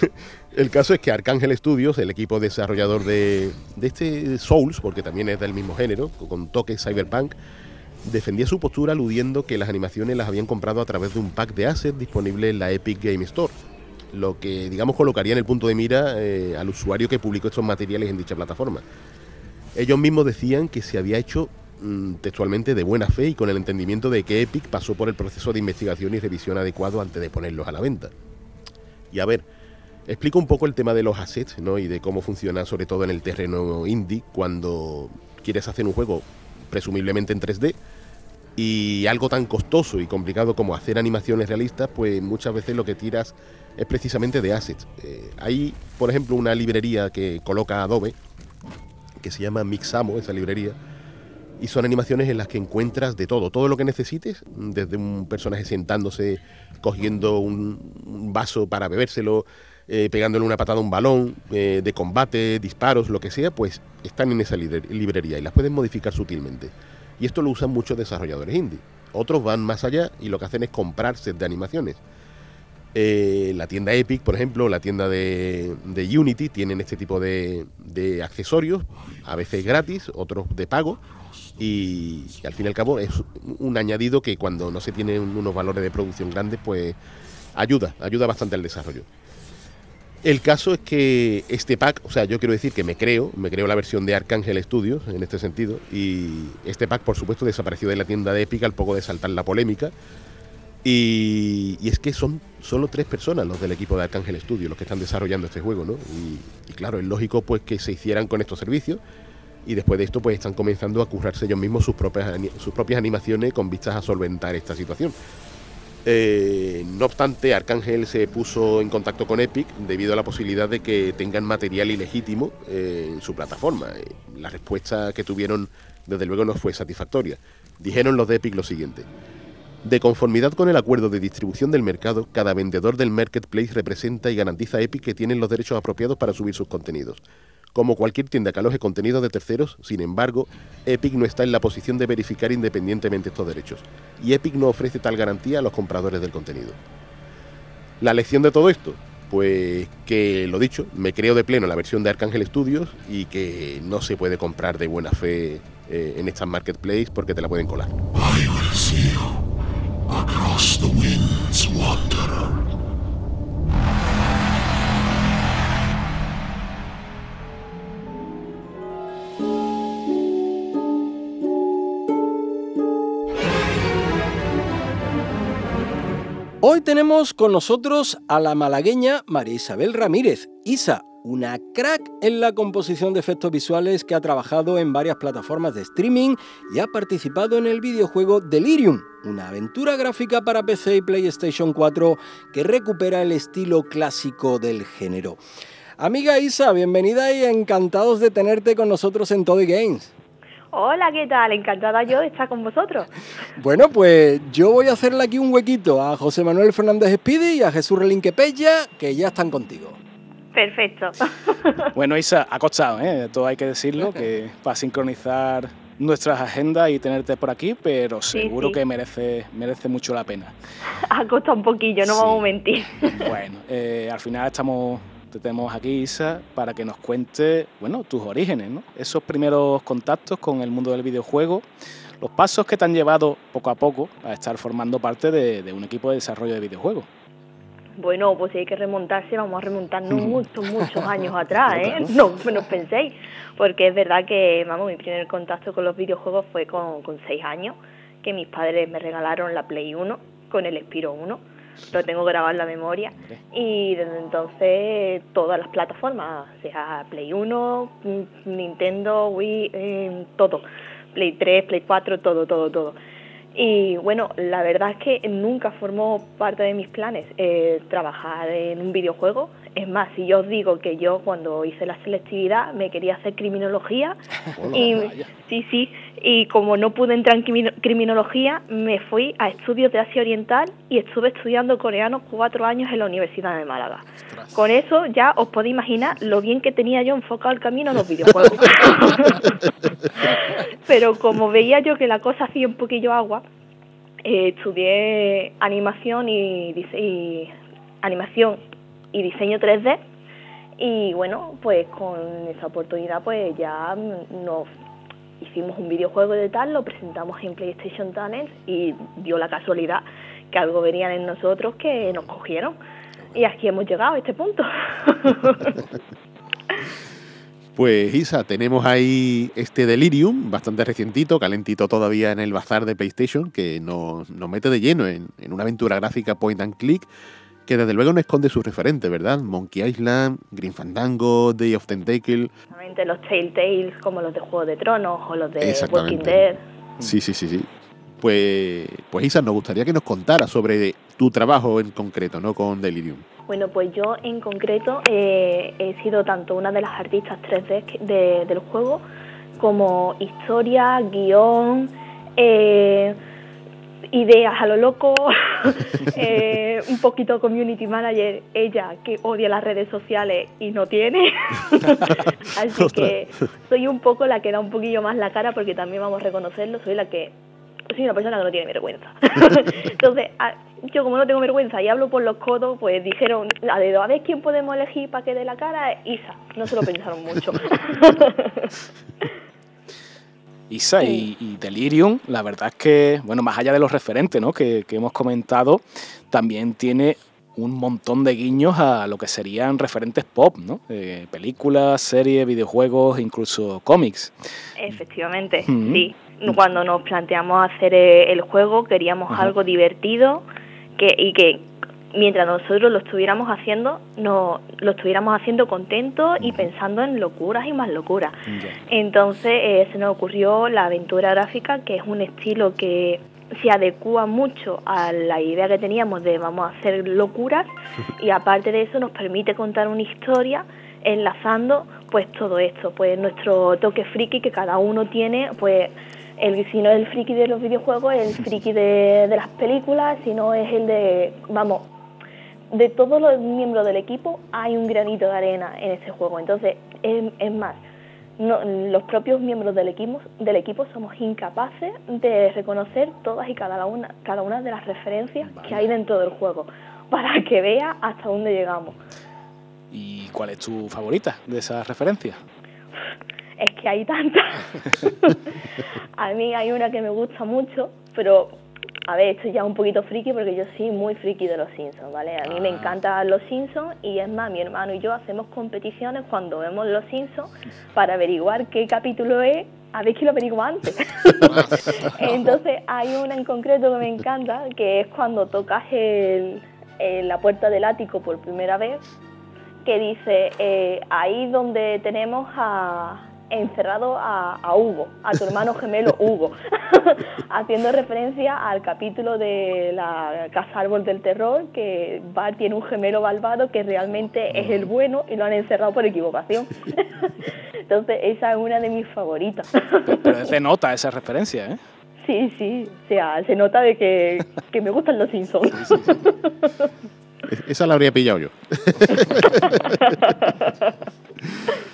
el caso es que Arcángel Studios, el equipo desarrollador de, de este Souls, porque también es del mismo género, con toques cyberpunk, defendía su postura aludiendo que las animaciones las habían comprado a través de un pack de assets disponible en la Epic Game Store, lo que digamos colocaría en el punto de mira eh, al usuario que publicó estos materiales en dicha plataforma. Ellos mismos decían que se había hecho mm, textualmente de buena fe y con el entendimiento de que Epic pasó por el proceso de investigación y revisión adecuado antes de ponerlos a la venta. Y a ver, explico un poco el tema de los assets, ¿no? Y de cómo funciona, sobre todo en el terreno indie, cuando quieres hacer un juego presumiblemente en 3D y algo tan costoso y complicado como hacer animaciones realistas, pues muchas veces lo que tiras es precisamente de assets. Eh, hay, por ejemplo, una librería que coloca Adobe, que se llama Mixamo, esa librería, y son animaciones en las que encuentras de todo, todo lo que necesites, desde un personaje sentándose, cogiendo un, vaso para bebérselo, eh, pegándole una patada a un balón, eh, de combate, disparos, lo que sea, pues están en esa librería y las puedes modificar sutilmente. Y esto lo usan muchos desarrolladores indie. Otros van más allá y lo que hacen es comprar sets de animaciones. Eh, la tienda Epic, por ejemplo, la tienda de, Unity, tienen este tipo de, accesorios, a veces gratis, otros de pago, y, al fin y al cabo es un añadido que cuando no se tienen unos valores de producción grandes, pues ayuda, ayuda bastante al desarrollo. El caso es que este pack, o sea, yo quiero decir que me creo, me creo la versión de Arcángel Studios en este sentido, y este pack, por supuesto, desapareció de la tienda de Epic al poco de saltar la polémica. Y, es que son solo tres personas los del equipo de Arcángel Studios los que están desarrollando este juego, ¿no? Y, y, claro, es lógico pues que se hicieran con estos servicios y después de esto pues están comenzando a currarse ellos mismos sus propias, sus propias animaciones con vistas a solventar esta situación. Eh, no obstante, Arcángel se puso en contacto con Epic debido a la posibilidad de que tengan material ilegítimo eh, en su plataforma. Eh, la respuesta que tuvieron, desde luego, no fue satisfactoria. Dijeron los de Epic lo siguiente. De conformidad con el acuerdo de distribución del mercado, cada vendedor del marketplace representa y garantiza a Epic que tienen los derechos apropiados para subir sus contenidos. Como cualquier tienda que aloje contenido de terceros, sin embargo, Epic no está en la posición de verificar independientemente estos derechos, y Epic no ofrece tal garantía a los compradores del contenido. La lección de todo esto, pues que lo dicho, me creo de pleno la versión de Arcángel Studios y que no se puede comprar de buena fe eh, en estas marketplaces porque te la pueden colar. Hoy tenemos con nosotros a la malagueña María Isabel Ramírez, Isa, una crack en la composición de efectos visuales que ha trabajado en varias plataformas de streaming y ha participado en el videojuego Delirium, una aventura gráfica para PC y PlayStation 4 que recupera el estilo clásico del género. Amiga Isa, bienvenida y encantados de tenerte con nosotros en Toy Games. Hola, ¿qué tal? Encantada yo de estar con vosotros. Bueno, pues yo voy a hacerle aquí un huequito a José Manuel Fernández Speedy y a Jesús Relinque Pella, que ya están contigo. Perfecto. bueno, Isa, ha costado, ¿eh? Todo hay que decirlo, que para sincronizar nuestras agendas y tenerte por aquí, pero seguro que merece, merece mucho la pena. Ha costado un poquillo, no vamos a mentir. Bueno, eh, al final estamos tenemos aquí, Isa, para que nos cuente, bueno, tus orígenes, ¿no? Esos primeros contactos con el mundo del videojuego, los pasos que te han llevado poco a poco a estar formando parte de, un equipo de desarrollo de videojuegos. Bueno, pues si hay que remontarse, vamos a remontarnos muchos, muchos años atrás, ¿eh? No, no penséis, porque es verdad que, vamos, mi primer contacto con los videojuegos fue con, con seis años, que mis padres me regalaron la Play 1 con el Spiro 1 lo tengo grabado en la memoria. Y desde entonces todas las plataformas, sea Play 1, Nintendo, Wii, eh, todo. Play 3, Play 4, todo, todo, todo. Y bueno, la verdad es que nunca formó parte de mis planes eh, trabajar en un videojuego. Es más, si yo os digo que yo cuando hice la selectividad me quería hacer criminología y sí, sí, y como no pude entrar en criminología, me fui a estudios de Asia Oriental y estuve estudiando coreano cuatro años en la Universidad de Málaga. Con eso ya os podéis imaginar lo bien que tenía yo enfocado el camino a los videojuegos. Pero como veía yo que la cosa hacía un poquillo agua, eh, estudié animación y, y animación y diseño 3D y bueno, pues con esa oportunidad pues ya nos hicimos un videojuego de tal, lo presentamos en PlayStation Talents y dio la casualidad que algo verían en nosotros que nos cogieron. Y aquí hemos llegado a este punto. Pues Isa, tenemos ahí este Delirium, bastante recientito, calentito todavía en el bazar de PlayStation, que nos, mete de lleno en, una aventura gráfica point and click que desde luego no esconde sus referentes, ¿verdad? Monkey Island, Green Fandango, Day of Tentacle. Exactamente, los Telltales como los de Juego de Tronos o los de Walking Dead. Sí, sí, sí, sí. Pues, pues Isa, nos gustaría que nos contara sobre tu trabajo en concreto, ¿no? Con Delirium. Bueno, pues yo en concreto eh, he sido tanto una de las artistas 3D del juego como historia, guion, eh, ideas a lo loco, eh, un poquito community manager, ella que odia las redes sociales y no tiene. Así que soy un poco la que da un poquillo más la cara porque también vamos a reconocerlo, soy la que soy una persona que no tiene vergüenza. Entonces, yo como no tengo vergüenza y hablo por los codos, pues dijeron a dedo, a ver quién podemos elegir para que dé la cara, Isa. No se lo pensaron mucho. Isa y, Delirium, la verdad es que, bueno, más allá de los referentes ¿no? que, hemos comentado, también tiene un montón de guiños a lo que serían referentes pop, ¿no? Eh, películas, series, videojuegos, incluso cómics. Efectivamente, sí. Cuando nos planteamos hacer eh, el juego queríamos algo divertido que, y que mientras nosotros lo estuviéramos haciendo, no, lo estuviéramos haciendo contentos y pensando en locuras y más locuras. Entonces eh, se nos ocurrió la aventura gráfica, que es un estilo que se adecua mucho a la idea que teníamos de vamos a hacer locuras y aparte de eso nos permite contar una historia enlazando pues todo esto, pues nuestro toque friki que cada uno tiene, pues el, si no es el friki de los videojuegos, es el friki de, de las películas, si no es el de, vamos, de todos los miembros del equipo hay un granito de arena en ese juego. Entonces, es, más, los propios miembros del equipo, del equipo somos incapaces de reconocer todas y cada una, cada una de las referencias que hay dentro del juego, para que vea hasta dónde llegamos. ¿Y cuál es tu favorita de esas referencias? Es que hay tantas. A mí hay una que me gusta mucho, pero a ver, esto ya es un poquito friki porque yo soy muy friki de los Simpsons, ¿vale? A mí me ah. encantan los Simpsons y es más, mi hermano y yo hacemos competiciones cuando vemos los Simpsons para averiguar qué capítulo es, a ver quién lo averigua antes. Entonces hay una en concreto que me encanta, que es cuando tocas el, la puerta del ático por primera vez, que dice, eh, ahí donde tenemos a encerrado a, Hugo, a tu hermano gemelo Hugo, haciendo referencia al capítulo de la Casa Árbol del Terror, que Bart tiene un gemelo malvado que realmente es el bueno y lo han encerrado por equivocación. Entonces, esa es una de mis favoritas. Pero se nota esa referencia, ¿eh? Sí, sí, o sea, se nota de que, que me gustan los Simpsons. Esa la habría pillado yo.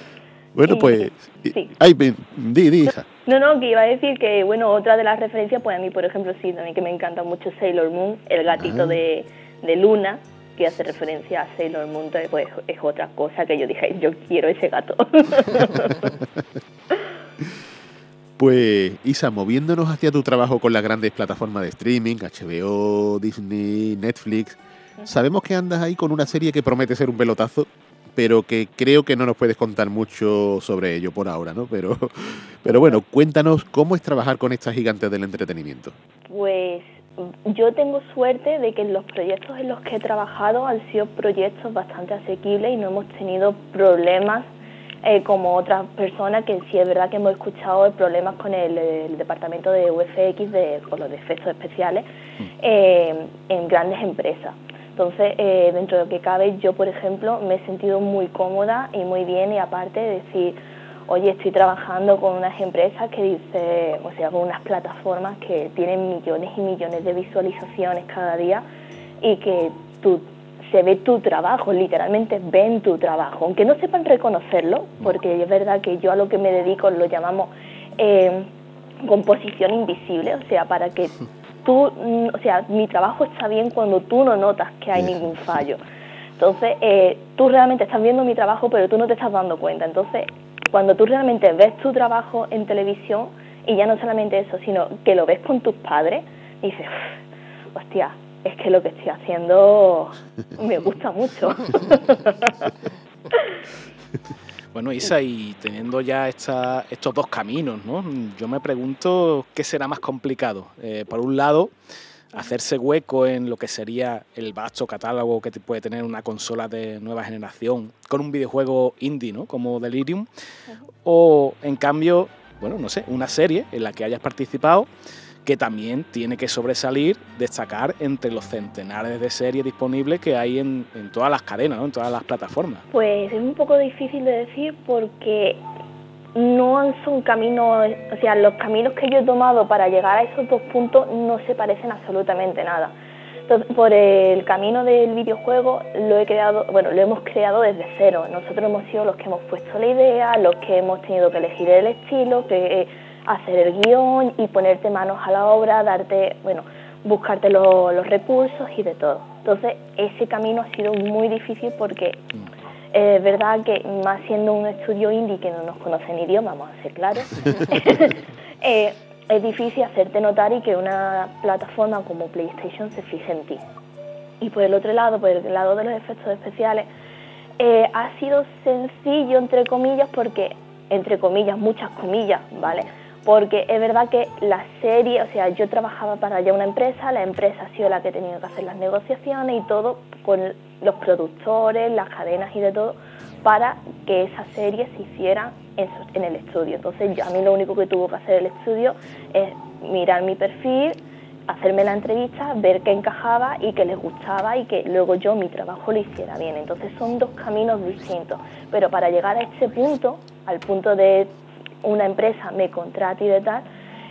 Bueno, pues. Sí. Ay, di, di, hija. No, no, que iba a decir que, bueno, otra de las referencias, pues a mí, por ejemplo, sí, también que me encanta mucho Sailor Moon, el gatito ah. de, de Luna, que hace referencia a Sailor Moon, pues es otra cosa que yo dije, yo quiero ese gato. Pues Isa, moviéndonos hacia tu trabajo con las grandes plataformas de streaming, HBO, Disney, Netflix, sabemos que andas ahí con una serie que promete ser un pelotazo pero que creo que no nos puedes contar mucho sobre ello por ahora, ¿no? Pero, pero bueno, cuéntanos cómo es trabajar con estas gigantes del entretenimiento. Pues yo tengo suerte de que los proyectos en los que he trabajado han sido proyectos bastante asequibles y no hemos tenido problemas eh, como otras personas que sí es verdad que hemos escuchado problemas con el, departamento de UFX, de, con los efectos especiales, mm. eh, en grandes empresas. Entonces, eh, dentro de lo que cabe, yo, por ejemplo, me he sentido muy cómoda y muy bien y aparte de decir, oye, estoy trabajando con unas empresas que dice, o sea, con unas plataformas que tienen millones y millones de visualizaciones cada día y que tú, se ve tu trabajo, literalmente ven tu trabajo, aunque no sepan reconocerlo, porque es verdad que yo a lo que me dedico lo llamamos eh, composición invisible, o sea, para que tú, mm, o sea, mi trabajo está bien cuando tú no notas que hay ningún fallo. Entonces, eh, tú realmente estás viendo mi trabajo, pero tú no te estás dando cuenta. Entonces, cuando tú realmente ves tu trabajo en televisión, y ya no solamente eso, sino que lo ves con tus padres, dices, hostia, es que lo que estoy haciendo me gusta mucho. Bueno, Isa, y teniendo ya esta, estos dos caminos, ¿no? yo me pregunto qué será más complicado. Eh, por un lado, hacerse hueco en lo que sería el vasto catálogo que puede tener una consola de nueva generación con un videojuego indie, ¿no? Como Delirium. O, en cambio, bueno, no sé, una serie en la que hayas participado que también tiene que sobresalir, destacar entre los centenares de series disponibles que hay en, todas las cadenas, ¿no? en todas las plataformas. Pues es un poco difícil de decir porque no son caminos, o sea, los caminos que yo he tomado para llegar a esos dos puntos no se parecen absolutamente nada. Entonces, por el camino del videojuego lo he creado, bueno, lo hemos creado desde cero. Nosotros hemos sido los que hemos puesto la idea, los que hemos tenido que elegir el estilo, que hacer el guion y ponerte manos a la obra, darte, bueno, buscarte los recursos y de todo. Entonces, ese camino ha sido muy difícil porque mm. Eh, es verdad que más siendo un estudio indie que no nos conoce ni idioma, vamos a ser claros, eh, es difícil hacerte notar y que una plataforma como PlayStation se fije en ti. Y por el otro lado, por el lado de los efectos especiales, eh, ha sido sencillo, entre comillas, porque, entre comillas, muchas comillas, ¿vale? Porque es verdad que la serie, o sea, yo trabajaba para ya una empresa, la empresa ha sido la que ha tenido que hacer las negociaciones y todo con los productores, las cadenas y de todo, para que esa serie se hiciera en, el estudio. Entonces, yo, a mí lo único que tuvo que hacer el estudio es mirar mi perfil, hacerme la entrevista, ver qué encajaba y que les gustaba y que luego yo mi trabajo lo hiciera bien. Entonces son dos caminos distintos. Pero para llegar a ese punto, al punto de una empresa me contrate y de tal,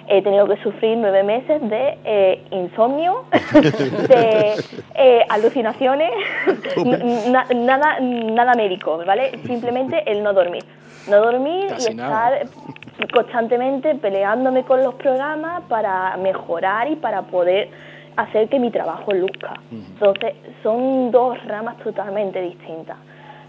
he tenido que sufrir nueve meses de eh, insomnio, de eh, alucinaciones, nada, nada médico, ¿vale? Simplemente el no dormir. No dormir y estar constantemente peleándome con los programas para mejorar y para poder hacer que mi trabajo luzca. Entonces, son dos ramas totalmente distintas.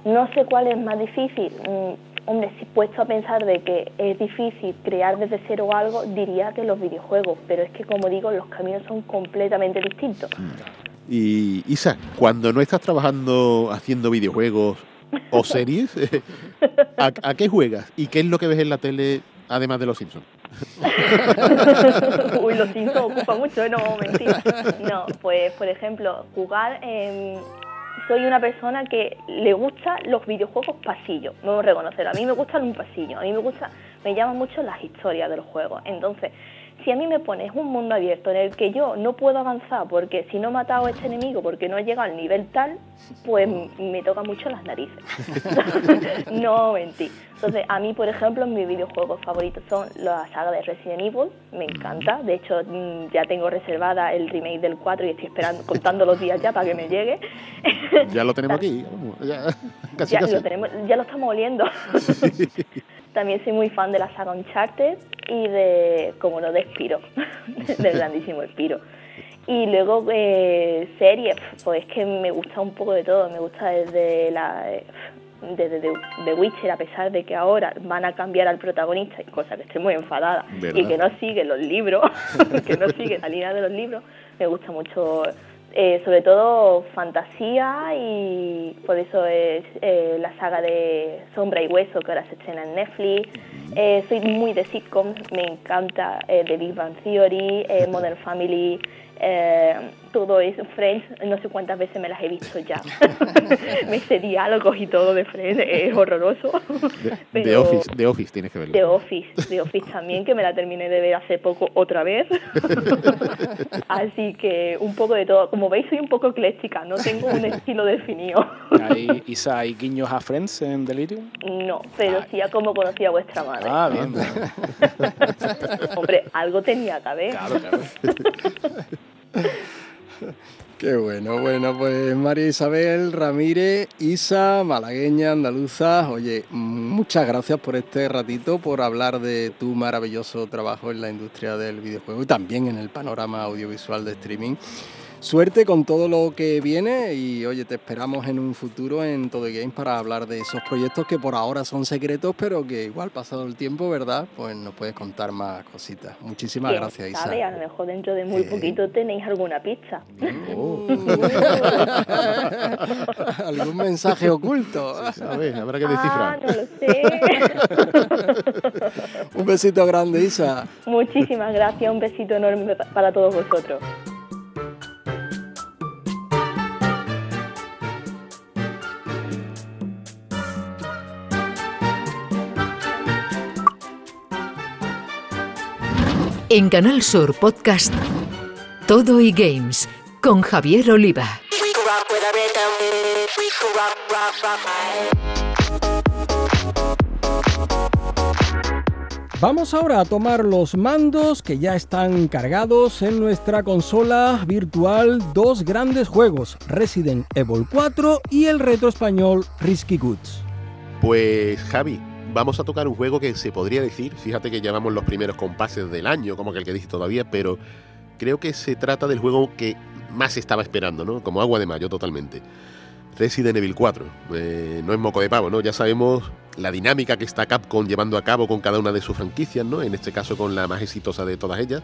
No sé cuál es más difícil mm, Hombre, si puesto a pensar de que es difícil crear desde cero algo, diría que los videojuegos, pero es que como digo, los caminos son completamente distintos. Y Isa, cuando no estás trabajando haciendo videojuegos o series, ¿a, qué juegas? ¿Y qué es lo que ves en la tele además de los Simpsons? Uy, los Simpsons ocupa mucho, no, mentira. No, pues por ejemplo, jugar en soy una persona que le gusta los videojuegos pasillo, no a reconocer, a mí me gustan un pasillo, a mí me gusta, me llaman mucho las historias de los juegos, entonces si a mí me pones un mundo abierto en el que yo no puedo avanzar porque si no he matado a este enemigo porque no he llegado al nivel tal, pues me toca mucho las narices. no mentí. Entonces, a mí, por ejemplo, mis videojuegos favoritos son la saga de Resident Evil, me encanta. De hecho, mm, ya tengo reservada el remake del 4 y estoy esperando, contando los días ya para que me llegue. Ya lo tenemos aquí. Ya, Lo tenemos, ya lo estamos oliendo. También soy muy fan de la saga Uncharted y de, como no, de Spiro, del grandísimo Spiro. Y luego eh, series, pues es que me gusta un poco de todo, me gusta desde la desde The Witcher, a pesar de que ahora van a cambiar al protagonista, cosa que estoy muy enfadada, y que no sigue los libros, que no sigue la línea de los libros, me gusta mucho eh, sobre todo fantasía y por eso es eh, la saga de Sombra y Hueso que ahora se estrena en Netflix. Eh, soy muy de sitcoms, me encanta The Big Bang Theory, Modern Family, eh, todo eso, Friends, no sé cuántas veces me las he visto ya. me sé diálogos y todo de Friends, es horroroso. De, Office, de Office tienes que verlo. De Office, de Office también, que me la terminé de ver hace poco otra vez. Así que un poco de todo. Como veis, soy un poco ecléctica, no tengo un estilo definido. ¿Hay, Isa, ¿hay guiños a Friends en Delirium? No, pero sí a cómo conocí a vuestra madre. Ah, bien. Hombre, algo tenía que haber. Claro, claro. Qué bueno, bueno, pues María Isabel Ramírez, Isa, malagueña, andaluza, oye, muchas gracias por este ratito, por hablar de tu maravilloso trabajo en la industria del videojuego y también en el panorama audiovisual de streaming. Suerte con todo lo que viene y oye, te esperamos en un futuro en Todo Game para hablar de esos proyectos que por ahora son secretos, pero que igual pasado el tiempo, ¿verdad? Pues nos puedes contar más cositas. Muchísimas gracias, Isa. a lo mejor dentro de muy poquito tenéis alguna pizza. Oh. ¿Algún mensaje oculto? habrá que descifrar. Ah, no lo sé. un besito grande, Isa. Muchísimas gracias, un besito enorme para todos vosotros. En Canal Sur Podcast Todo y Games con Javier Oliva. Vamos ahora a tomar los mandos que ya están cargados en nuestra consola virtual dos grandes juegos, Resident Evil 4 y el reto español Risky Goods. Pues Javi, vamos a tocar un juego que se podría decir, fíjate que llevamos los primeros compases del año, como que el que dice todavía, pero creo que se trata del juego que más estaba esperando, ¿no? Como agua de mayo totalmente. Resident Evil 4. Eh, no es moco de pavo, ¿no? Ya sabemos la dinámica que está Capcom llevando a cabo con cada una de sus franquicias, ¿no? En este caso con la más exitosa de todas ellas,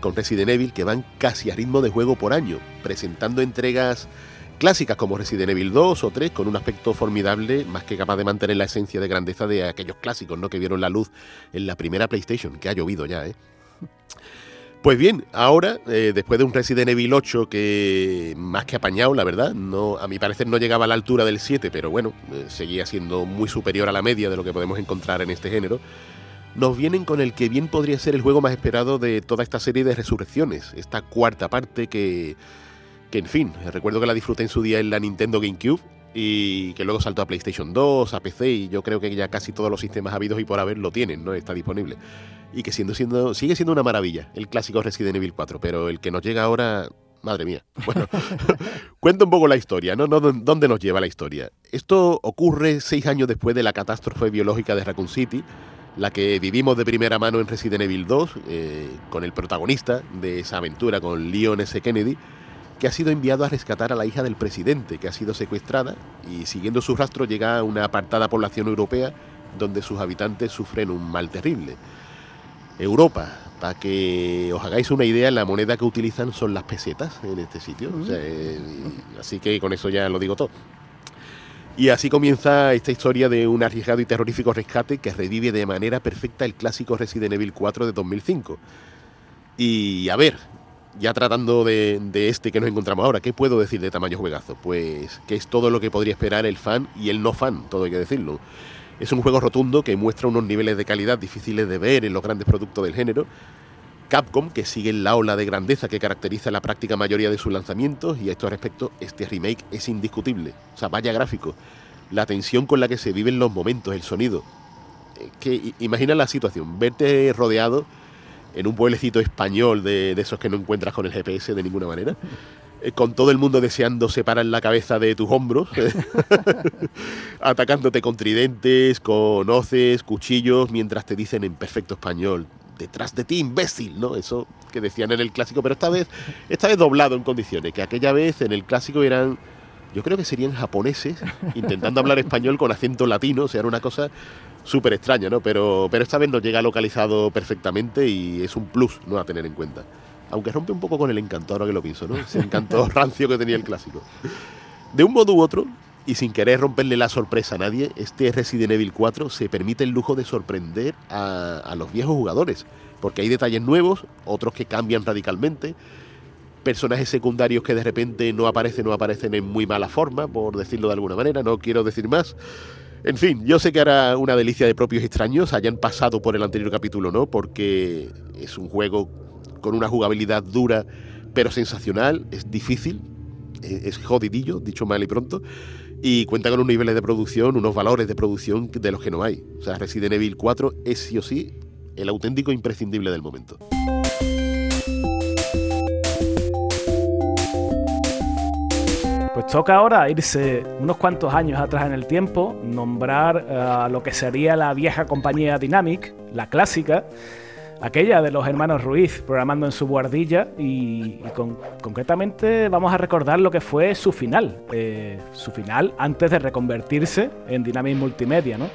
con Resident Evil, que van casi a ritmo de juego por año, presentando entregas clásicas como Resident Evil 2 o 3 con un aspecto formidable, más que capaz de mantener la esencia de grandeza de aquellos clásicos, ¿no? Que vieron la luz en la primera PlayStation, que ha llovido ya, ¿eh? Pues bien, ahora, eh, después de un Resident Evil 8 que más que apañado, la verdad, no, a mi parecer no llegaba a la altura del 7, pero bueno, eh, seguía siendo muy superior a la media de lo que podemos encontrar en este género, nos vienen con el que bien podría ser el juego más esperado de toda esta serie de resurrecciones, esta cuarta parte que, que en fin, recuerdo que la disfruté en su día en la Nintendo GameCube y que luego saltó a PlayStation 2, a PC y yo creo que ya casi todos los sistemas habidos y por haber lo tienen, ¿no? Está disponible y que siendo, siendo, sigue siendo una maravilla el clásico Resident Evil 4, pero el que nos llega ahora, madre mía. Bueno, cuenta un poco la historia, ¿no? ¿Dónde nos lleva la historia? Esto ocurre seis años después de la catástrofe biológica de Raccoon City, la que vivimos de primera mano en Resident Evil 2, eh, con el protagonista de esa aventura, con Leon S. Kennedy, que ha sido enviado a rescatar a la hija del presidente, que ha sido secuestrada, y siguiendo su rastro llega a una apartada población europea donde sus habitantes sufren un mal terrible. Europa. Para que os hagáis una idea, la moneda que utilizan son las pesetas en este sitio. Eh, así que con eso ya lo digo todo. Y así comienza esta historia de un arriesgado y terrorífico rescate que revive de manera perfecta el clásico Resident Evil 4 de 2005. Y a ver, ya tratando de, este que nos encontramos ahora, ¿qué puedo decir de tamaño juegazo? Pues que es todo lo que podría esperar el fan y el no fan, todo hay que decirlo. Es un juego rotundo que muestra unos niveles de calidad difíciles de ver en los grandes productos del género. Capcom, que sigue la ola de grandeza que caracteriza la práctica mayoría de sus lanzamientos, y a estos respecto, este remake es indiscutible. O sea, vaya gráfico. La tensión con la que se viven los momentos, el sonido. Que imagina la situación, verte rodeado en un pueblecito español de, esos que no encuentras con el GPS de ninguna manera eh, con todo el mundo deseando separar la cabeza de tus hombros, atacándote con tridentes, con hoces, cuchillos, mientras te dicen en perfecto español, detrás de ti, imbécil, ¿no? Eso que decían en el clásico, pero esta vez, esta vez doblado en condiciones, que aquella vez en el clásico eran, yo creo que serían japoneses, intentando hablar español con acento latino, o sea, era una cosa súper extraña, ¿no? Pero, pero esta vez nos llega localizado perfectamente y es un plus, ¿no? A tener en cuenta aunque rompe un poco con el encanto, ahora que lo pienso, ¿no? Ese encanto rancio que tenía el clásico. De un modo u otro, y sin querer romperle la sorpresa a nadie, este Resident Evil 4 se permite el lujo de sorprender a, los viejos jugadores, porque hay detalles nuevos, otros que cambian radicalmente, personajes secundarios que de repente no aparecen o aparecen en muy mala forma, por decirlo de alguna manera, no quiero decir más. En fin, yo sé que hará una delicia de propios extraños hayan pasado por el anterior capítulo, ¿no? Porque es un juego con una jugabilidad dura pero sensacional, es difícil, es jodidillo, dicho mal y pronto, y cuenta con unos niveles de producción, unos valores de producción de los que no hay. O sea, Resident Evil 4 es sí o sí el auténtico imprescindible del momento. Pues toca ahora irse unos cuantos años atrás en el tiempo, nombrar a lo que sería la vieja compañía Dynamic, la clásica, aquella de los hermanos Ruiz programando en su guardilla y, concretamente vamos a recordar lo que fue su final, eh, su final antes de reconvertirse en Dynamic Multimedia, ¿no?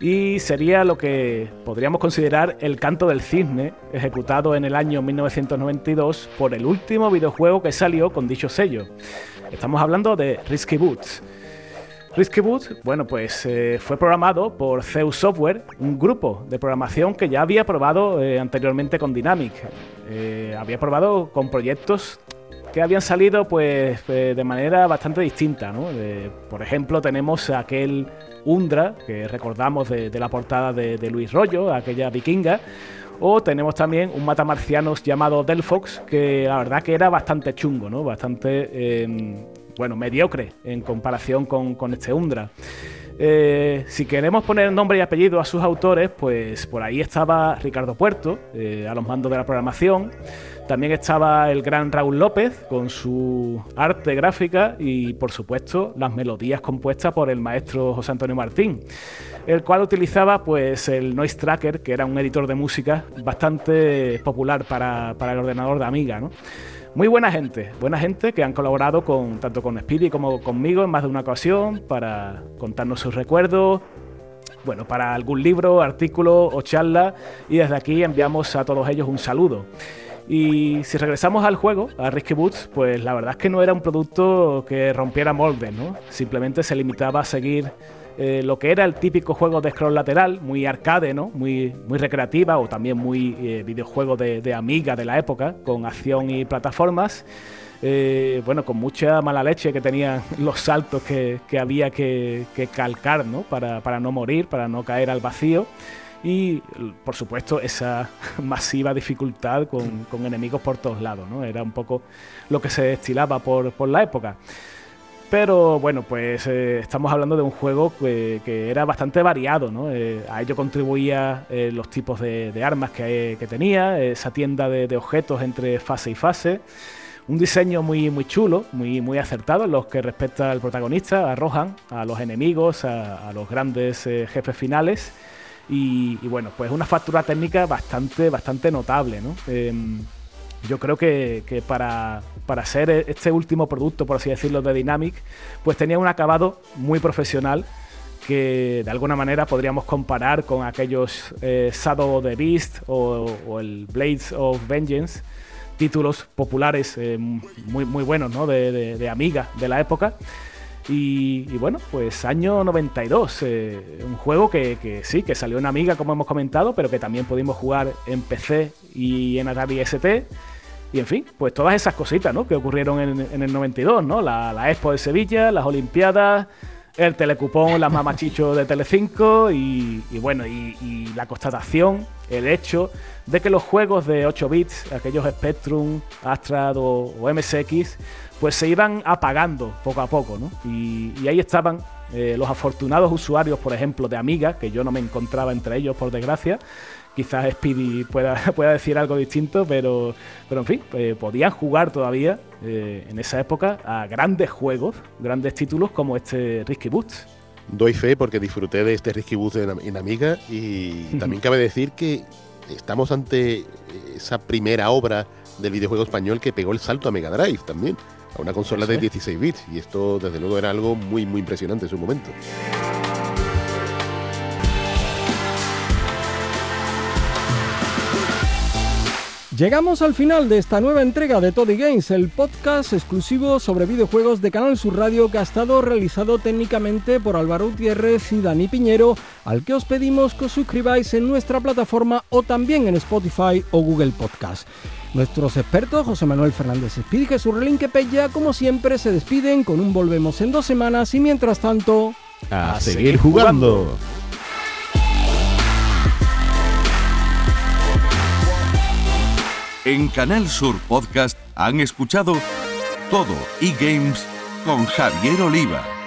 Y sería lo que podríamos considerar el canto del cisne, ejecutado en el año 1992 por el último videojuego que salió con dicho sello. Estamos hablando de Risky Boots. Risky Boot, bueno, pues eh, fue programado por Zeus Software, un grupo de programación que ya había probado eh, anteriormente con Dynamic. Eh, había probado con proyectos que habían salido pues de manera bastante distinta. ¿no? por ejemplo, tenemos aquel Undra, que recordamos de, la portada de, Luis Rollo, aquella vikinga, O tenemos también un matamarcianos llamado Delphox, que la verdad que era bastante chungo, ¿no? Bastante, em, bueno, mediocre en comparación con, con este Undra. Eh, si queremos poner nombre y apellido a sus autores, pues por ahí estaba Ricardo Puerto, eh, a los mandos de la programación. También estaba el gran Raúl López con su arte gráfica y, por supuesto, las melodías compuestas por el maestro José Antonio Martín, el cual utilizaba pues el Noise Tracker, que era un editor de música bastante popular para, para el ordenador de Amiga. ¿no? Muy buena gente, buena gente que han colaborado con, tanto con Speedy como conmigo en más de una ocasión para contarnos sus recuerdos, bueno, para algún libro, artículo o charla y desde aquí enviamos a todos ellos un saludo. Y si regresamos al juego, a Risky Boots, pues la verdad es que no era un producto que rompiera moldes, ¿no? Simplemente se limitaba a seguir eh, lo que era el típico juego de scroll lateral, muy arcade, ¿no? Muy, muy recreativa o también muy eh, videojuego de, amiga de la época, con acción y plataformas. Eh, bueno, con mucha mala leche que tenían los saltos que, había que, calcar, ¿no? Para, para no morir, para no caer al vacío y por supuesto esa masiva dificultad con, enemigos por todos lados, ¿no? Era un poco lo que se destilaba por, por la época. Pero bueno, pues eh, estamos hablando de un juego que, era bastante variado, ¿no? Eh, a ello contribuía eh, los tipos de, armas que, tenía, esa tienda de, objetos entre fase y fase, un diseño muy, muy chulo, muy, muy acertado en los que respecta al protagonista, a Rohan, a los enemigos, a, los grandes jefes finales. Y, y, bueno, pues una factura técnica bastante, bastante notable, ¿no? Yo creo que, para, para, ser este último producto, por así decirlo, de Dynamic, pues tenía un acabado muy profesional que de alguna manera podríamos comparar con aquellos eh, Shadow of the Beast o, el Blades of Vengeance, títulos populares eh, muy, muy buenos, ¿no? de, Amiga de la época. Y, bueno, pues año 92, eh, un juego que, sí, que salió en Amiga como hemos comentado, pero que también pudimos jugar en PC y en Atari ST y en fin, pues todas esas cositas, ¿no? Que ocurrieron en, el 92, ¿no? La, Expo de Sevilla, las Olimpiadas, el telecupón, las mamachichos de Telecinco y, y bueno, y, la constatación, el hecho de que los juegos de 8 bits, aquellos Spectrum, Astrad o, MSX, pues se iban apagando poco a poco, ¿no? Y, ahí estaban eh, los afortunados usuarios, por ejemplo, de Amiga, que yo no me encontraba entre ellos, por desgracia, quizás Speedy pueda, pueda decir algo distinto, pero, pero en fin, eh, podían jugar todavía eh, en esa época a grandes juegos, grandes títulos como este Risky Boots. Doy fe porque disfruté de este Risky Boots en, Amiga y también cabe decir que estamos ante esa primera obra del videojuego español que pegó el salto a Mega Drive también, a una consola de 16 bits y esto desde luego era algo muy muy impresionante en su momento. Llegamos al final de esta nueva entrega de Toddy Games, el podcast exclusivo sobre videojuegos de Canal Sur Radio que ha estado realizado técnicamente por Álvaro Gutiérrez y Dani Piñero, al que os pedimos que os suscribáis en nuestra plataforma o también en Spotify o Google Podcast. Nuestros expertos, José Manuel Fernández Speed y Jesús Relinque Pella, como siempre, se despiden con un volvemos en dos semanas y mientras tanto... A, seguir, jugando. En Canal Sur Podcast han escuchado todo e-games con Javier Oliva.